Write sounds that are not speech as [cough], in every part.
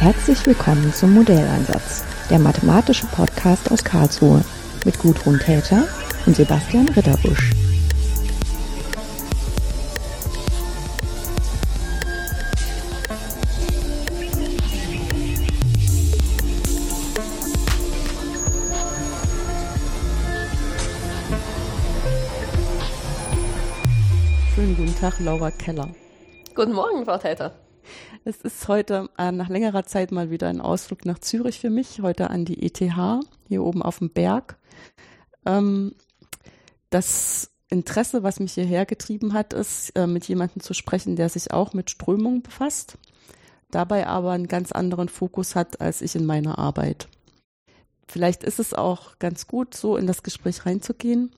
Herzlich willkommen zum Modelleinsatz, der mathematische Podcast aus Karlsruhe mit Gudrun Täter und Sebastian Ritterbusch. Schönen guten Tag, Laura Keller. Guten Morgen, Frau Täter. Es ist heute äh, nach längerer Zeit mal wieder ein Ausflug nach Zürich für mich, heute an die ETH, hier oben auf dem Berg. Ähm, das Interesse, was mich hierher getrieben hat, ist, äh, mit jemandem zu sprechen, der sich auch mit Strömungen befasst, dabei aber einen ganz anderen Fokus hat als ich in meiner Arbeit. Vielleicht ist es auch ganz gut, so in das Gespräch reinzugehen.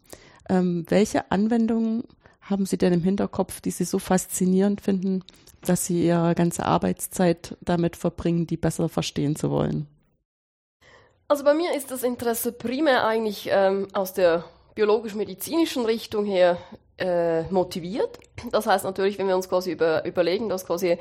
Ähm, welche Anwendungen haben Sie denn im Hinterkopf, die Sie so faszinierend finden, dass Sie Ihre ganze Arbeitszeit damit verbringen, die besser verstehen zu wollen? Also bei mir ist das Interesse primär eigentlich ähm, aus der biologisch-medizinischen Richtung her äh, motiviert. Das heißt natürlich, wenn wir uns quasi über, überlegen, dass quasi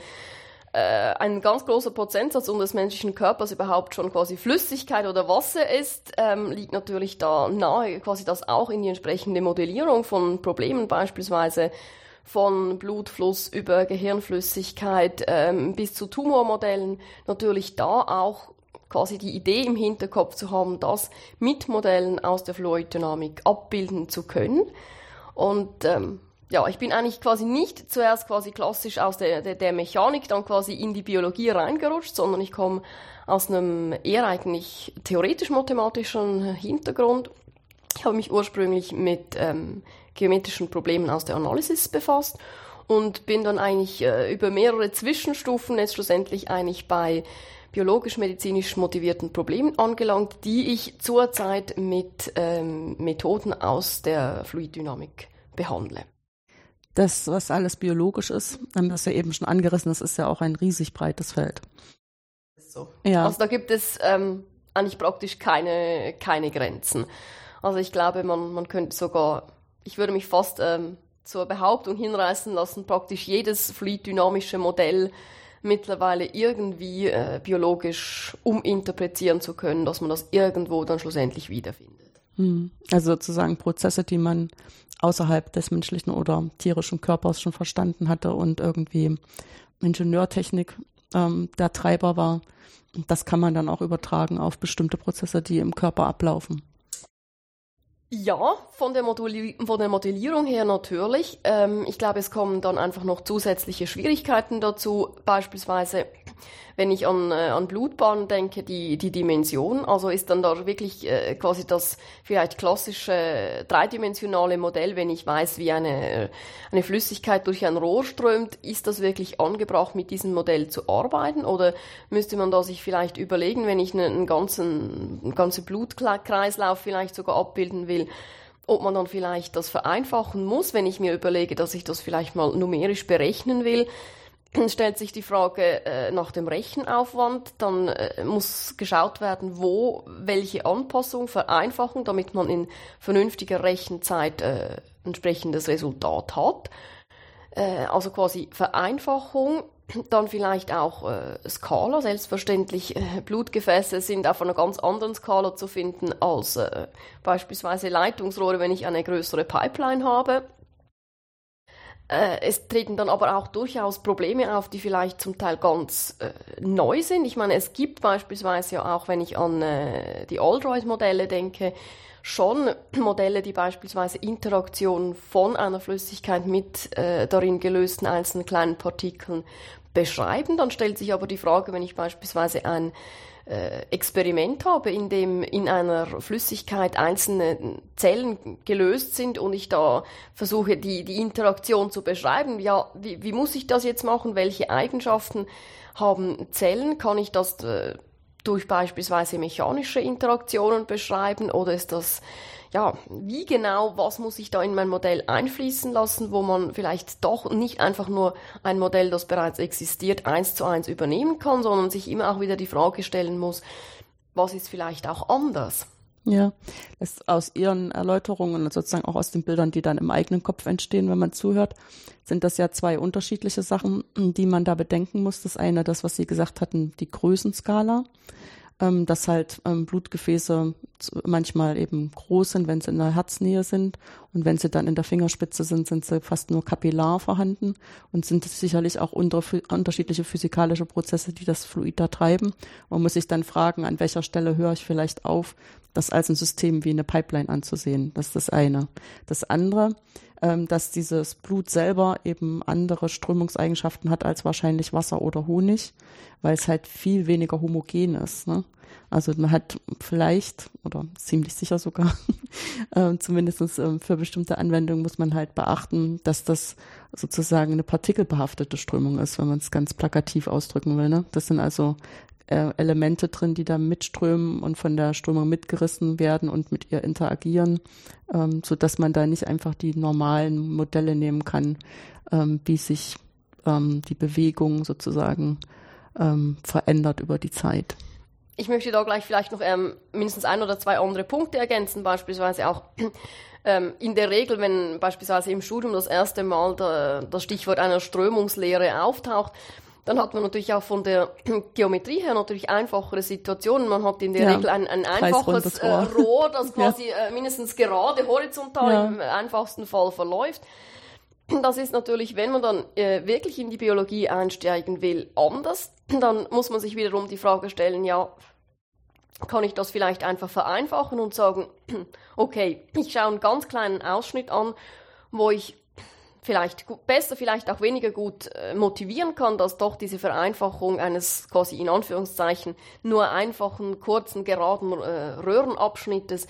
äh, ein ganz großer Prozentsatz unseres menschlichen Körpers überhaupt schon quasi Flüssigkeit oder Wasser ist, ähm, liegt natürlich da nahe, quasi das auch in die entsprechende Modellierung von Problemen beispielsweise von Blutfluss über Gehirnflüssigkeit ähm, bis zu Tumormodellen natürlich da auch quasi die Idee im Hinterkopf zu haben, das mit Modellen aus der Fluiddynamik abbilden zu können. Und ähm, ja, ich bin eigentlich quasi nicht zuerst quasi klassisch aus der, der, der Mechanik dann quasi in die Biologie reingerutscht, sondern ich komme aus einem eher eigentlich theoretisch-mathematischen Hintergrund. Ich habe mich ursprünglich mit ähm, geometrischen Problemen aus der Analysis befasst und bin dann eigentlich äh, über mehrere Zwischenstufen jetzt schlussendlich eigentlich bei biologisch-medizinisch motivierten Problemen angelangt, die ich zurzeit mit ähm, Methoden aus der Fluiddynamik behandle. Das, was alles biologisch ist, haben das ja eben schon angerissen, das ist ja auch ein riesig breites Feld. So. Ja. Also da gibt es ähm, eigentlich praktisch keine, keine Grenzen. Also ich glaube, man, man könnte sogar, ich würde mich fast ähm, zur Behauptung hinreißen lassen, praktisch jedes fluiddynamische Modell mittlerweile irgendwie äh, biologisch uminterpretieren zu können, dass man das irgendwo dann schlussendlich wiederfindet. Hm. Also sozusagen Prozesse, die man außerhalb des menschlichen oder tierischen Körpers schon verstanden hatte und irgendwie Ingenieurtechnik ähm, der Treiber war. Das kann man dann auch übertragen auf bestimmte Prozesse, die im Körper ablaufen. Ja, von der, Modelli von der Modellierung her natürlich. Ähm, ich glaube, es kommen dann einfach noch zusätzliche Schwierigkeiten dazu. Beispielsweise, wenn ich an, äh, an Blutbahnen denke, die, die Dimension, also ist dann da wirklich äh, quasi das vielleicht klassische dreidimensionale Modell, wenn ich weiß, wie eine, eine Flüssigkeit durch ein Rohr strömt, ist das wirklich angebracht, mit diesem Modell zu arbeiten? Oder müsste man da sich vielleicht überlegen, wenn ich einen, ganzen, einen ganzen Blutkreislauf vielleicht sogar abbilden will, ob man dann vielleicht das vereinfachen muss, wenn ich mir überlege, dass ich das vielleicht mal numerisch berechnen will, [clears throat] stellt sich die Frage äh, nach dem Rechenaufwand. Dann äh, muss geschaut werden, wo welche Anpassung, Vereinfachung, damit man in vernünftiger Rechenzeit äh, entsprechendes Resultat hat. Äh, also quasi Vereinfachung, [clears throat] dann vielleicht auch äh, Skala. Selbstverständlich, äh, Blutgefäße sind auf einer ganz anderen Skala zu finden als beispielsweise Leitungsrohre, wenn ich eine größere Pipeline habe. Äh, es treten dann aber auch durchaus Probleme auf, die vielleicht zum Teil ganz äh, neu sind. Ich meine, es gibt beispielsweise ja auch, wenn ich an äh, die Aldroid-Modelle denke, schon [clears throat] Modelle, die beispielsweise Interaktionen von einer Flüssigkeit mit äh, darin gelösten einzelnen kleinen Partikeln beschreiben. Dann stellt sich aber die Frage, wenn ich beispielsweise ein Experiment habe, in dem in einer Flüssigkeit einzelne Zellen gelöst sind und ich da versuche, die, die Interaktion zu beschreiben. Ja, wie, wie muss ich das jetzt machen? Welche Eigenschaften haben Zellen? Kann ich das äh, durch beispielsweise mechanische Interaktionen beschreiben oder ist das ja, wie genau, was muss ich da in mein Modell einfließen lassen, wo man vielleicht doch nicht einfach nur ein Modell, das bereits existiert, eins zu eins übernehmen kann, sondern sich immer auch wieder die Frage stellen muss, was ist vielleicht auch anders? Ja, es aus Ihren Erläuterungen und sozusagen auch aus den Bildern, die dann im eigenen Kopf entstehen, wenn man zuhört, sind das ja zwei unterschiedliche Sachen, die man da bedenken muss. Das eine, das, was Sie gesagt hatten, die Größenskala ähm, dass halt ähm, Blutgefäße manchmal eben groß sind, wenn sie in der Herznähe sind und wenn sie dann in der Fingerspitze sind, sind sie fast nur kapillar vorhanden und sind sicherlich auch unter, unterschiedliche physikalische Prozesse, die das Fluid da treiben. Man muss sich dann fragen, an welcher Stelle höre ich vielleicht auf, das als ein System wie eine Pipeline anzusehen. Das ist das eine. Das andere, ähm, dass dieses Blut selber eben andere Strömungseigenschaften hat als wahrscheinlich Wasser oder Honig, weil es halt viel weniger homogen ist. Ne? Also man hat vielleicht oder ziemlich sicher sogar, [laughs] äh, zumindest äh, für bestimmte Anwendungen muss man halt beachten, dass das sozusagen eine partikelbehaftete Strömung ist, wenn man es ganz plakativ ausdrücken will. Ne? Das sind also äh, Elemente drin, die da mitströmen und von der Strömung mitgerissen werden und mit ihr interagieren, ähm, so man da nicht einfach die normalen Modelle nehmen kann, ähm, wie sich ähm, die Bewegung sozusagen ähm, verändert über die Zeit. Ich möchte da gleich vielleicht noch ähm, mindestens ein oder zwei andere Punkte ergänzen, beispielsweise auch [clears throat] ähm, in der Regel, wenn beispielsweise im Studium das erste Mal der, das Stichwort einer Strömungslehre auftaucht, dann hat man natürlich auch von der [clears throat] Geometrie her natürlich einfachere Situationen. Man hat in der ja. Regel ein, ein einfaches äh, Rohr, das [laughs] quasi ja. äh, mindestens gerade horizontal ja. im einfachsten Fall verläuft. [clears throat] Das ist natürlich, wenn man dann äh, wirklich in die Biologie einsteigen will, anders. [clears throat] Dann muss man sich wiederum die Frage stellen, ja, kann ich das vielleicht einfach vereinfachen und sagen, okay, ich schaue einen ganz kleinen Ausschnitt an, wo ich vielleicht besser, vielleicht auch weniger gut äh, motivieren kann, dass doch diese Vereinfachung eines quasi in Anführungszeichen nur einfachen, kurzen, geraden äh, Röhrenabschnittes,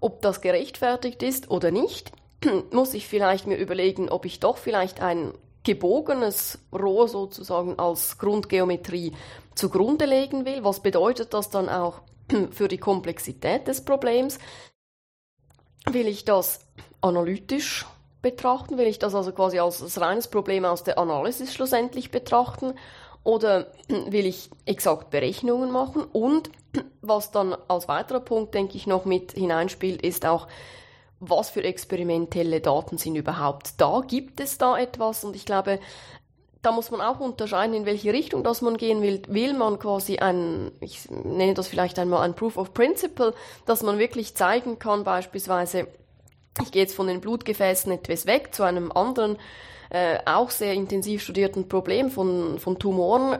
ob das gerechtfertigt ist oder nicht, [clears throat] muss ich vielleicht mir überlegen, ob ich doch vielleicht ein gebogenes Rohr sozusagen als Grundgeometrie zugrunde legen will. Was bedeutet das dann auch [clears throat] für die Komplexität des Problems? Will ich das analytisch betrachten? Will ich das also quasi als, als reines Problem aus der Analysis schlussendlich betrachten? Oder [clears throat] will ich exakt Berechnungen machen? Und [clears throat] was dann als weiterer Punkt, denke ich, noch mit hineinspielt, ist auch, was für experimentelle Daten sind überhaupt da? Gibt es da etwas? Und ich glaube, da muss man auch unterscheiden, in welche Richtung das man gehen will. Will man quasi ein, ich nenne das vielleicht einmal ein Proof of Principle, dass man wirklich zeigen kann, beispielsweise, ich gehe jetzt von den Blutgefäßen etwas weg zu einem anderen, äh, auch sehr intensiv studierten Problem von, von Tumoren.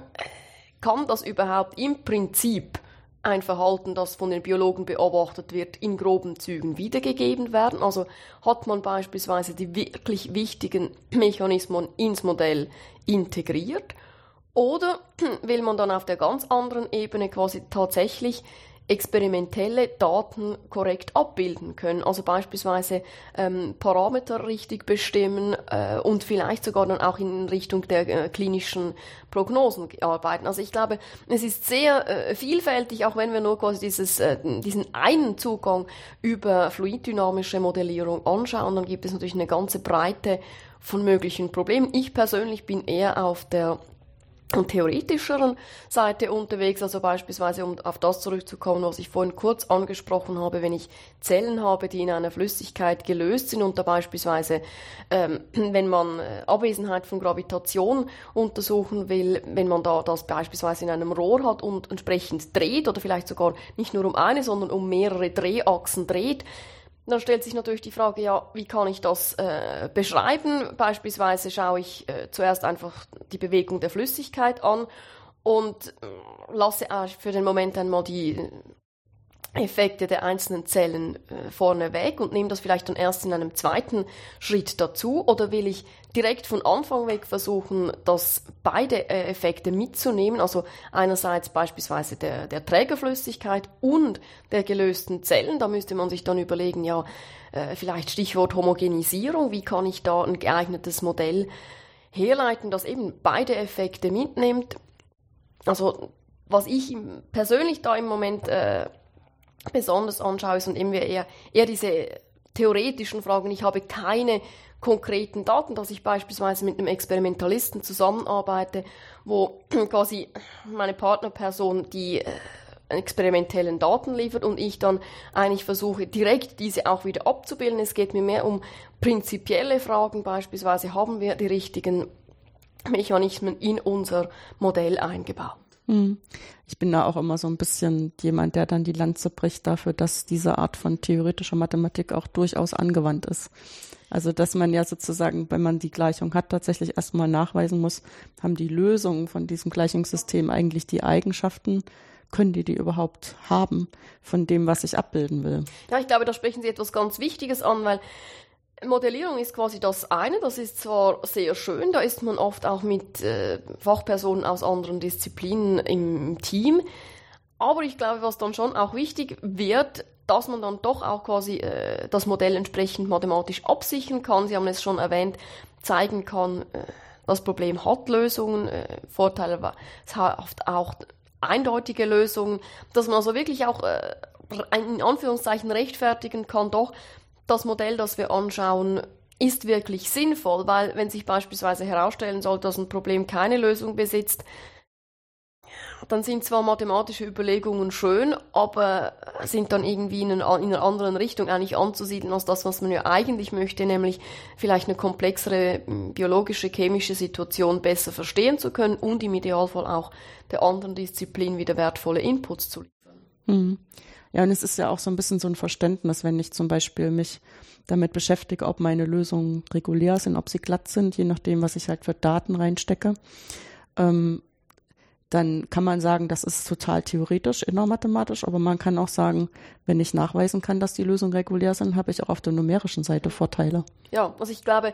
Kann das überhaupt im Prinzip ein Verhalten, das von den Biologen beobachtet wird, in groben Zügen wiedergegeben werden? Also hat man beispielsweise die wirklich wichtigen [clears throat] Mechanismen ins Modell integriert? Oder [clears throat] will man dann auf der ganz anderen Ebene quasi tatsächlich experimentelle Daten korrekt abbilden können. Also beispielsweise ähm, Parameter richtig bestimmen äh, und vielleicht sogar dann auch in Richtung der äh, klinischen Prognosen arbeiten. Also ich glaube, es ist sehr äh, vielfältig, auch wenn wir nur quasi dieses, äh, diesen einen Zugang über fluiddynamische Modellierung anschauen, dann gibt es natürlich eine ganze Breite von möglichen Problemen. Ich persönlich bin eher auf der und theoretischeren Seite unterwegs, also beispielsweise um auf das zurückzukommen, was ich vorhin kurz angesprochen habe, wenn ich Zellen habe, die in einer Flüssigkeit gelöst sind und da beispielsweise, ähm, [clears throat] wenn man äh, Abwesenheit von Gravitation untersuchen will, wenn man da das beispielsweise in einem Rohr hat und entsprechend dreht oder vielleicht sogar nicht nur um eine, sondern um mehrere Drehachsen dreht, dann stellt sich natürlich die Frage, ja, wie kann ich das äh, beschreiben? Beispielsweise schaue ich äh, zuerst einfach die Bewegung der Flüssigkeit an und äh, lasse für den Moment einmal die Effekte der einzelnen Zellen äh, vorne weg und nehme das vielleicht dann erst in einem zweiten Schritt dazu oder will ich direkt von Anfang weg versuchen, dass beide äh, Effekte mitzunehmen, also einerseits beispielsweise der, der Trägerflüssigkeit und der gelösten Zellen, da müsste man sich dann überlegen, ja, äh, vielleicht Stichwort Homogenisierung, wie kann ich da ein geeignetes Modell herleiten, das eben beide Effekte mitnimmt. Also was ich persönlich da im Moment äh, besonders anschaue, sind eben eher, eher diese theoretischen Fragen. Ich habe keine konkreten Daten, dass ich beispielsweise mit einem Experimentalisten zusammenarbeite, wo [clears throat] quasi meine Partnerperson die äh, experimentellen Daten liefert und ich dann eigentlich versuche, direkt diese auch wieder abzubilden. Es geht mir mehr um prinzipielle Fragen, beispielsweise haben wir die richtigen Mechanismen in unser Modell eingebaut. Hm. Ich bin da auch immer so ein bisschen jemand, der dann die Lanze bricht dafür, dass diese Art von theoretischer Mathematik auch durchaus angewandt ist. Also, dass man ja sozusagen, wenn man die Gleichung hat, tatsächlich erstmal nachweisen muss, haben die Lösungen von diesem Gleichungssystem eigentlich die Eigenschaften, können die die überhaupt haben von dem, was ich abbilden will? Ja, ich glaube, da sprechen Sie etwas ganz Wichtiges an, weil Modellierung ist quasi das eine, das ist zwar sehr schön, da ist man oft auch mit äh, Fachpersonen aus anderen Disziplinen im Team, aber ich glaube, was dann schon auch wichtig wird, dass man dann doch auch quasi äh, das Modell entsprechend mathematisch absichern kann. Sie haben es schon erwähnt, zeigen kann, äh, das Problem hat Lösungen, äh, Vorteile, es hat auch eindeutige Lösungen, dass man also wirklich auch äh, in Anführungszeichen rechtfertigen kann, doch das Modell, das wir anschauen, ist wirklich sinnvoll, weil wenn sich beispielsweise herausstellen soll, dass ein Problem keine Lösung besitzt, dann sind zwar mathematische Überlegungen schön, aber sind dann irgendwie in, einer anderen Richtung eigentlich anzusiedeln als das, was man ja eigentlich möchte, nämlich vielleicht eine komplexere hm, biologische, chemische Situation besser verstehen zu können und im Idealfall auch der anderen Disziplin wieder wertvolle Inputs zu liefern. Mhm. Ja, und es ist ja auch so ein bisschen so ein Verständnis, wenn ich zum Beispiel mich damit beschäftige, ob meine Lösungen regulär sind, ob sie glatt sind, je nachdem, was ich halt für Daten reinstecke. Ähm, dann kann man sagen, das ist total theoretisch, innermathematisch, aber man kann auch sagen, wenn ich nachweisen kann, dass die Lösungen regulär sind, habe ich auch auf der numerischen Seite Vorteile. Ja, also ich glaube,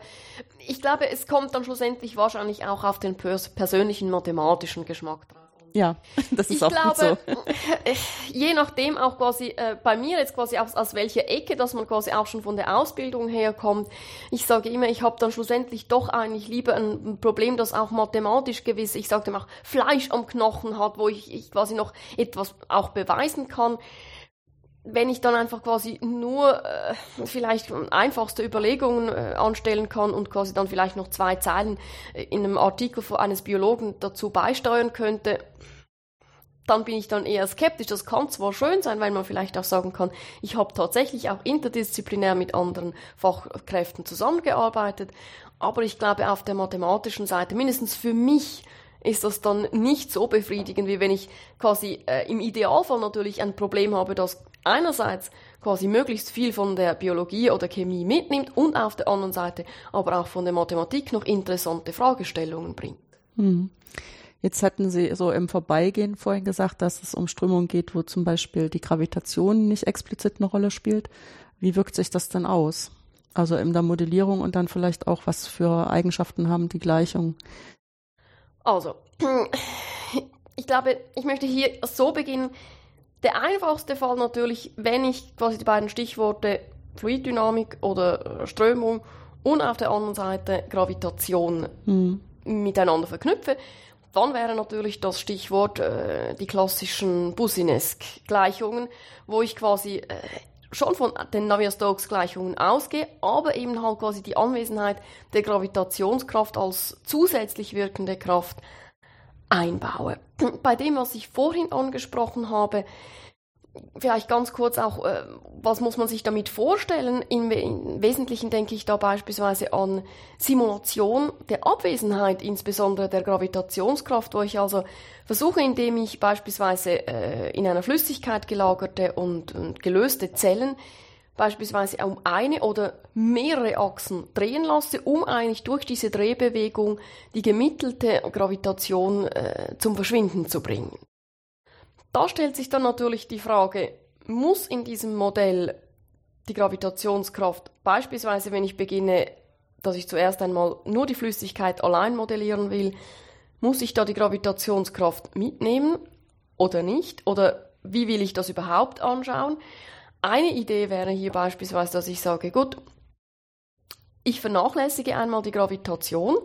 ich glaube, es kommt dann schlussendlich wahrscheinlich auch auf den persönlichen mathematischen Geschmack drauf. Ja, [laughs] das ist ich auch glaube, gut so. Äh, je nachdem auch quasi äh, bei mir jetzt quasi aus, aus welcher Ecke, dass man quasi auch schon von der Ausbildung herkommt. Ich sage immer, ich habe dann schlussendlich doch eigentlich lieber ein, ein Problem, das auch mathematisch gewiss, ich sage auch Fleisch am Knochen hat, wo ich, ich quasi noch etwas auch beweisen kann wenn ich dann einfach quasi nur äh, vielleicht einfachste Überlegungen äh, anstellen kann und quasi dann vielleicht noch zwei Zeilen äh, in einem Artikel eines Biologen dazu beisteuern könnte, dann bin ich dann eher skeptisch. Das kann zwar schön sein, weil man vielleicht auch sagen kann, ich habe tatsächlich auch interdisziplinär mit anderen Fachkräften zusammengearbeitet, aber ich glaube auf der mathematischen Seite, mindestens für mich, ist das dann nicht so befriedigend, wie wenn ich quasi äh, im Idealfall natürlich ein Problem habe, das einerseits quasi möglichst viel von der Biologie oder Chemie mitnimmt und auf der anderen Seite aber auch von der Mathematik noch interessante Fragestellungen bringt. Hm. Jetzt hatten Sie so im Vorbeigehen vorhin gesagt, dass es um Strömungen geht, wo zum Beispiel die Gravitation nicht explizit eine Rolle spielt. Wie wirkt sich das denn aus? Also in der Modellierung und dann vielleicht auch, was für Eigenschaften haben die Gleichungen? Also, [clears throat] ich glaube, ich möchte hier so beginnen. Der einfachste Fall natürlich, wenn ich quasi die beiden Stichworte Fluiddynamik oder Strömung und auf der anderen Seite Gravitation mhm. miteinander verknüpfe, dann wäre natürlich das Stichwort äh, die klassischen Businesk-Gleichungen, wo ich quasi äh, schon von den Navier-Stokes-Gleichungen ausgehe, aber eben halt quasi die Anwesenheit der Gravitationskraft als zusätzlich wirkende Kraft einbaue. Bei dem, was ich vorhin angesprochen habe, vielleicht ganz kurz auch, äh, was muss man sich damit vorstellen? Im, Wesentlichen denke ich da beispielsweise an Simulation der Abwesenheit, insbesondere der Gravitationskraft, wo ich also versuche, indem ich beispielsweise äh, in einer Flüssigkeit gelagerte und, und gelöste Zellen beispielsweise um eine oder mehrere Achsen drehen lasse, um eigentlich durch diese Drehbewegung die gemittelte Gravitation äh, zum Verschwinden zu bringen. Da stellt sich dann natürlich die Frage, muss in diesem Modell die Gravitationskraft, beispielsweise wenn ich beginne, dass ich zuerst einmal nur die Flüssigkeit allein modellieren will, muss ich da die Gravitationskraft mitnehmen oder nicht? Oder wie will ich das überhaupt anschauen? Eine Idee wäre hier beispielsweise, dass ich sage, gut, ich vernachlässige einmal die Gravitation,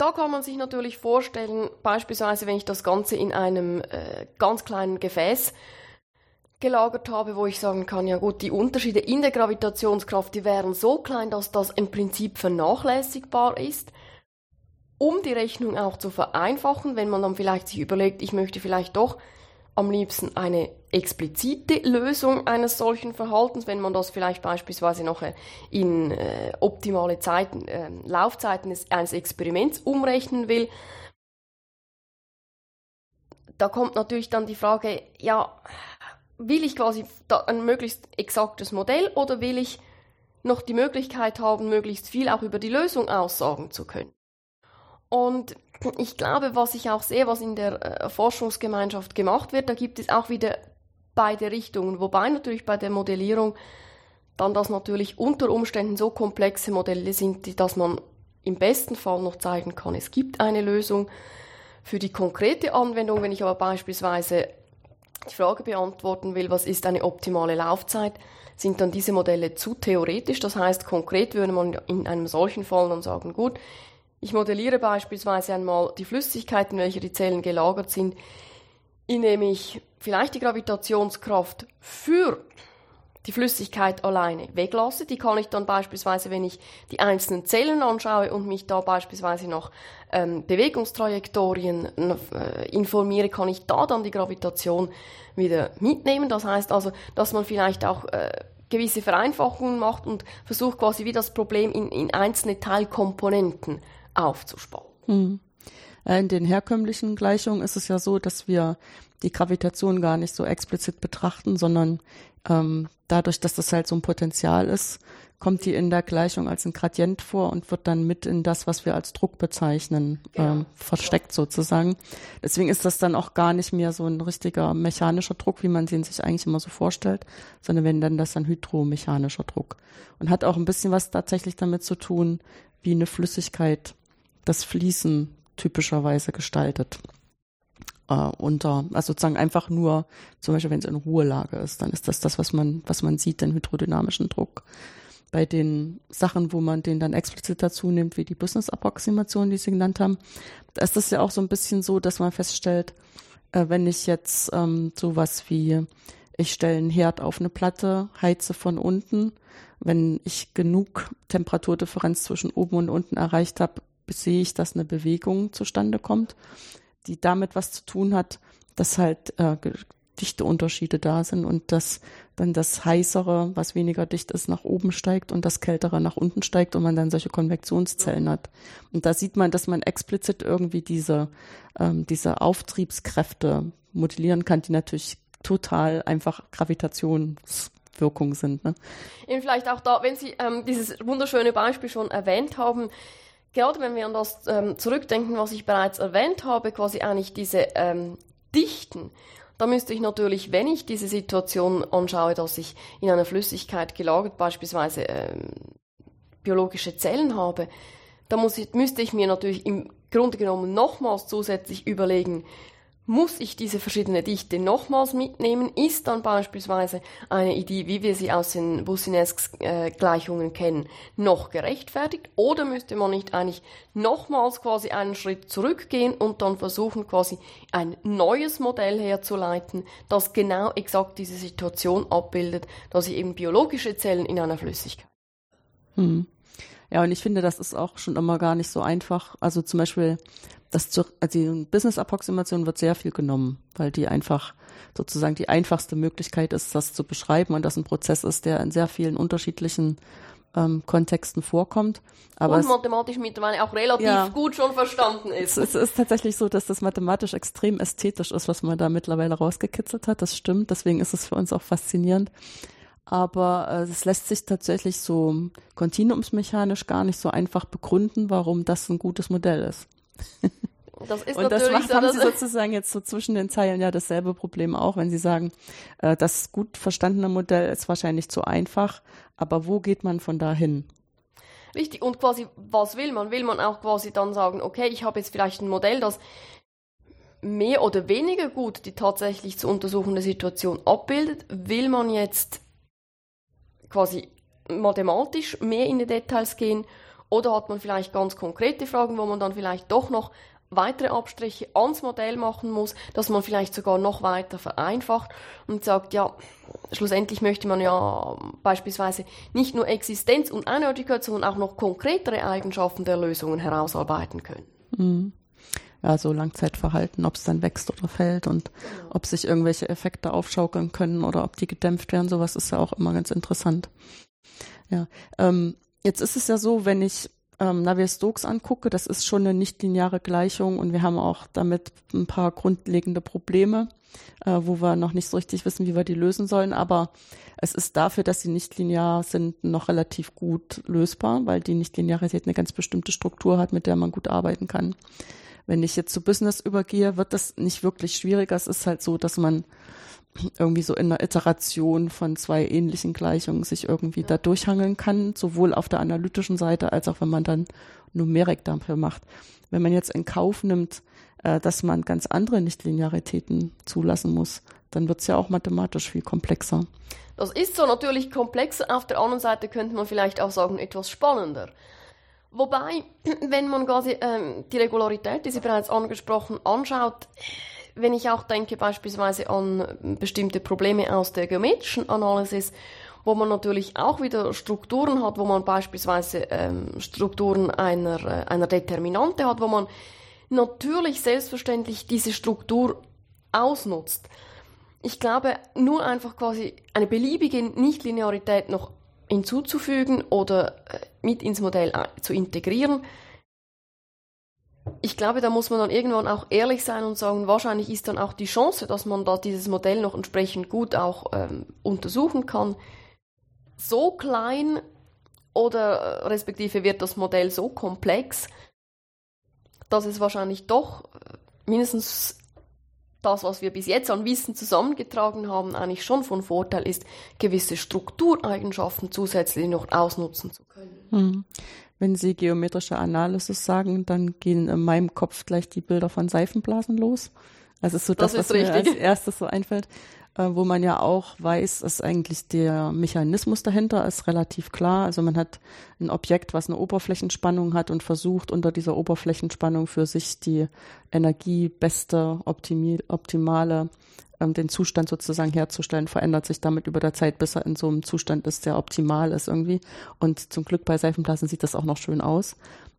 da kann man sich natürlich vorstellen, beispielsweise wenn ich das Ganze in einem äh, ganz kleinen Gefäß gelagert habe, wo ich sagen kann, ja gut, die Unterschiede in der Gravitationskraft, die wären so klein, dass das im Prinzip vernachlässigbar ist. Um die Rechnung auch zu vereinfachen, wenn man dann vielleicht sich überlegt, ich möchte vielleicht doch am liebsten eine explizite Lösung eines solchen Verhaltens, wenn man das vielleicht beispielsweise noch in äh, optimale Zeiten, äh, Laufzeiten eines Experiments umrechnen will. Da kommt natürlich dann die Frage, ja, will ich quasi ein möglichst exaktes Modell oder will ich noch die Möglichkeit haben, möglichst viel auch über die Lösung aussagen zu können? Und ich glaube, was ich auch sehe, was in der äh, Forschungsgemeinschaft gemacht wird, da gibt es auch wieder beide Richtungen. Wobei natürlich bei der Modellierung dann das natürlich unter Umständen so komplexe Modelle sind, dass man im besten Fall noch zeigen kann, es gibt eine Lösung für die konkrete Anwendung. Wenn ich aber beispielsweise die Frage beantworten will, was ist eine optimale Laufzeit, sind dann diese Modelle zu theoretisch. Das heißt, konkret würde man in einem solchen Fall dann sagen, gut, ich modelliere beispielsweise einmal die Flüssigkeit, in welcher die Zellen gelagert sind, indem ich vielleicht die Gravitationskraft für die Flüssigkeit alleine weglasse. Die kann ich dann beispielsweise, wenn ich die einzelnen Zellen anschaue und mich da beispielsweise noch ähm, Bewegungstrajektorien äh, informiere, kann ich da dann die Gravitation wieder mitnehmen. Das heißt also, dass man vielleicht auch äh, gewisse Vereinfachungen macht und versucht quasi wie das Problem in, in einzelne Teilkomponenten aufzuspalten. Hm. In den herkömmlichen Gleichungen ist es ja so, dass wir die Gravitation gar nicht so explizit betrachten, sondern ähm, dadurch, dass das halt so ein Potenzial ist, kommt die in der Gleichung als ein Gradient vor und wird dann mit in das, was wir als Druck bezeichnen, genau. ähm, versteckt sozusagen. Deswegen ist das dann auch gar nicht mehr so ein richtiger mechanischer Druck, wie man den sich eigentlich immer so vorstellt, sondern wenn dann das ein hydromechanischer Druck. Und hat auch ein bisschen was tatsächlich damit zu tun, wie eine Flüssigkeit das Fließen typischerweise gestaltet. Äh, unter, also sozusagen einfach nur, zum Beispiel wenn es in Ruhelage ist, dann ist das das, was man, was man sieht, den hydrodynamischen Druck. Bei den Sachen, wo man den dann explizit dazu nimmt, wie die Business-Approximation, die Sie genannt haben, da ist das ja auch so ein bisschen so, dass man feststellt, äh, wenn ich jetzt ähm, sowas wie, ich stelle einen Herd auf eine Platte, heize von unten, wenn ich genug Temperaturdifferenz zwischen oben und unten erreicht habe, sehe ich, dass eine Bewegung zustande kommt, die damit was zu tun hat, dass halt äh, dichte Unterschiede da sind und dass dann das heißere, was weniger dicht ist, nach oben steigt und das kältere nach unten steigt und man dann solche Konvektionszellen hat. Und da sieht man, dass man explizit irgendwie diese, ähm, diese Auftriebskräfte modellieren kann, die natürlich total einfach Gravitationswirkung sind. Ne? Eben vielleicht auch da, wenn Sie ähm, dieses wunderschöne Beispiel schon erwähnt haben, gerade wenn wir an das ähm, zurückdenken, was ich bereits erwähnt habe, quasi eigentlich diese ähm, Dichten, da müsste ich natürlich, wenn ich diese Situation anschaue, dass ich in einer Flüssigkeit gelagert beispielsweise ähm, biologische Zellen habe, da muss ich, müsste ich mir natürlich im Grunde genommen nochmals zusätzlich überlegen, muss ich diese verschiedene Dichte nochmals mitnehmen? Ist dann beispielsweise eine Idee, wie wir sie aus den Boussinesq-Gleichungen kennen, noch gerechtfertigt? Oder müsste man nicht eigentlich nochmals quasi einen Schritt zurückgehen und dann versuchen, quasi ein neues Modell herzuleiten, das genau exakt diese Situation abbildet, dass ich eben biologische Zellen in einer Flüssigkeit. Hm. Ja, und ich finde, das ist auch schon immer gar nicht so einfach. Also zum Beispiel das zu, also die Business-Approximation wird sehr viel genommen, weil die einfach sozusagen die einfachste Möglichkeit ist, das zu beschreiben und das ein Prozess ist, der in sehr vielen unterschiedlichen ähm, Kontexten vorkommt. Aber und mathematisch mittlerweile auch relativ ja, gut schon verstanden ist. Es, es, ist tatsächlich so, dass das mathematisch extrem ästhetisch ist, was man da mittlerweile rausgekitzelt hat. Das stimmt, deswegen ist es für uns auch faszinierend. Aber äh, es lässt sich tatsächlich so kontinuumsmechanisch gar nicht so einfach begründen, warum das ein gutes Modell ist. [laughs] Das ist und das macht, so, haben Sie sozusagen jetzt so zwischen den Zeilen ja dasselbe Problem auch, wenn Sie sagen, äh, das gut verstandene Modell ist wahrscheinlich zu einfach, aber wo geht man von da hin? Richtig, und quasi, was will man? Will man auch quasi dann sagen, okay, ich habe jetzt vielleicht ein Modell, das mehr oder weniger gut die tatsächlich zu untersuchende Situation abbildet? Will man jetzt quasi mathematisch mehr in die Details gehen oder hat man vielleicht ganz konkrete Fragen, wo man dann vielleicht doch noch weitere Abstriche ans Modell machen muss, dass man vielleicht sogar noch weiter vereinfacht und sagt, ja, schlussendlich möchte man ja beispielsweise nicht nur Existenz und Eindeutigkeit, sondern auch noch konkretere Eigenschaften der Lösungen herausarbeiten können. Mhm. ja, so Langzeitverhalten, ob es dann wächst oder fällt und genau. ob sich irgendwelche Effekte aufschaukeln können oder ob die gedämpft werden. Sowas ist ja auch immer ganz interessant. Ja, ähm, jetzt ist es ja so, wenn ich ähm, Navier-Stokes angucke, das ist schon eine nichtlineare Gleichung und wir haben auch damit ein paar grundlegende Probleme, äh, wo wir noch nicht so richtig wissen, wie wir die lösen sollen. Aber es ist dafür, dass sie nicht linear sind, noch relativ gut lösbar, weil die Nichtlinearität eine ganz bestimmte Struktur hat, mit der man gut arbeiten kann. Wenn ich jetzt zu Business übergehe, wird das nicht wirklich schwieriger. Es ist halt so, dass man irgendwie so in einer Iteration von zwei ähnlichen Gleichungen sich irgendwie da durchhangeln kann, sowohl auf der analytischen Seite als auch wenn man dann Numerik dafür macht. Wenn man jetzt in Kauf nimmt, äh, dass man ganz andere Nichtlinearitäten zulassen muss, dann wird es ja auch mathematisch viel komplexer. Das ist so natürlich komplex. Auf der anderen Seite könnte man vielleicht auch sagen, etwas spannender. Wobei, [clears throat] wenn man quasi ähm, die Regularität, die Sie bereits angesprochen, anschaut, wenn ich auch denke beispielsweise an bestimmte Probleme aus der geometrischen Analysis, wo man natürlich auch wieder Strukturen hat, wo man beispielsweise ähm, Strukturen einer, äh, einer Determinante hat, wo man natürlich selbstverständlich diese Struktur ausnutzt. Ich glaube, nur einfach quasi eine beliebige Nichtlinearität noch hinzuzufügen oder äh, mit ins Modell zu integrieren, ich glaube, da muss man dann irgendwann auch ehrlich sein und sagen, wahrscheinlich ist dann auch die Chance, dass man da dieses Modell noch entsprechend gut auch ähm, untersuchen kann, so klein oder äh, respektive wird das Modell so komplex, dass es wahrscheinlich doch äh, mindestens das, was wir bis jetzt an Wissen zusammengetragen haben, eigentlich schon von Vorteil ist, gewisse Struktureigenschaften zusätzlich noch ausnutzen zu können. Hm. Wenn Sie geometrische Analysis sagen, dann gehen in meinem Kopf gleich die Bilder von Seifenblasen los. Also ist so das, das was richtig. mir als erstes so einfällt, äh, wo man ja auch weiß, dass eigentlich der Mechanismus dahinter ist relativ klar. Also man hat ein Objekt, was eine Oberflächenspannung hat und versucht unter dieser Oberflächenspannung für sich die energiebeste, optimale ähm, den Zustand sozusagen herzustellen, verändert sich damit über der Zeit, bis er in so einem Zustand ist, der optimal ist irgendwie. Und zum Glück bei Seifenblasen sieht das auch noch schön aus.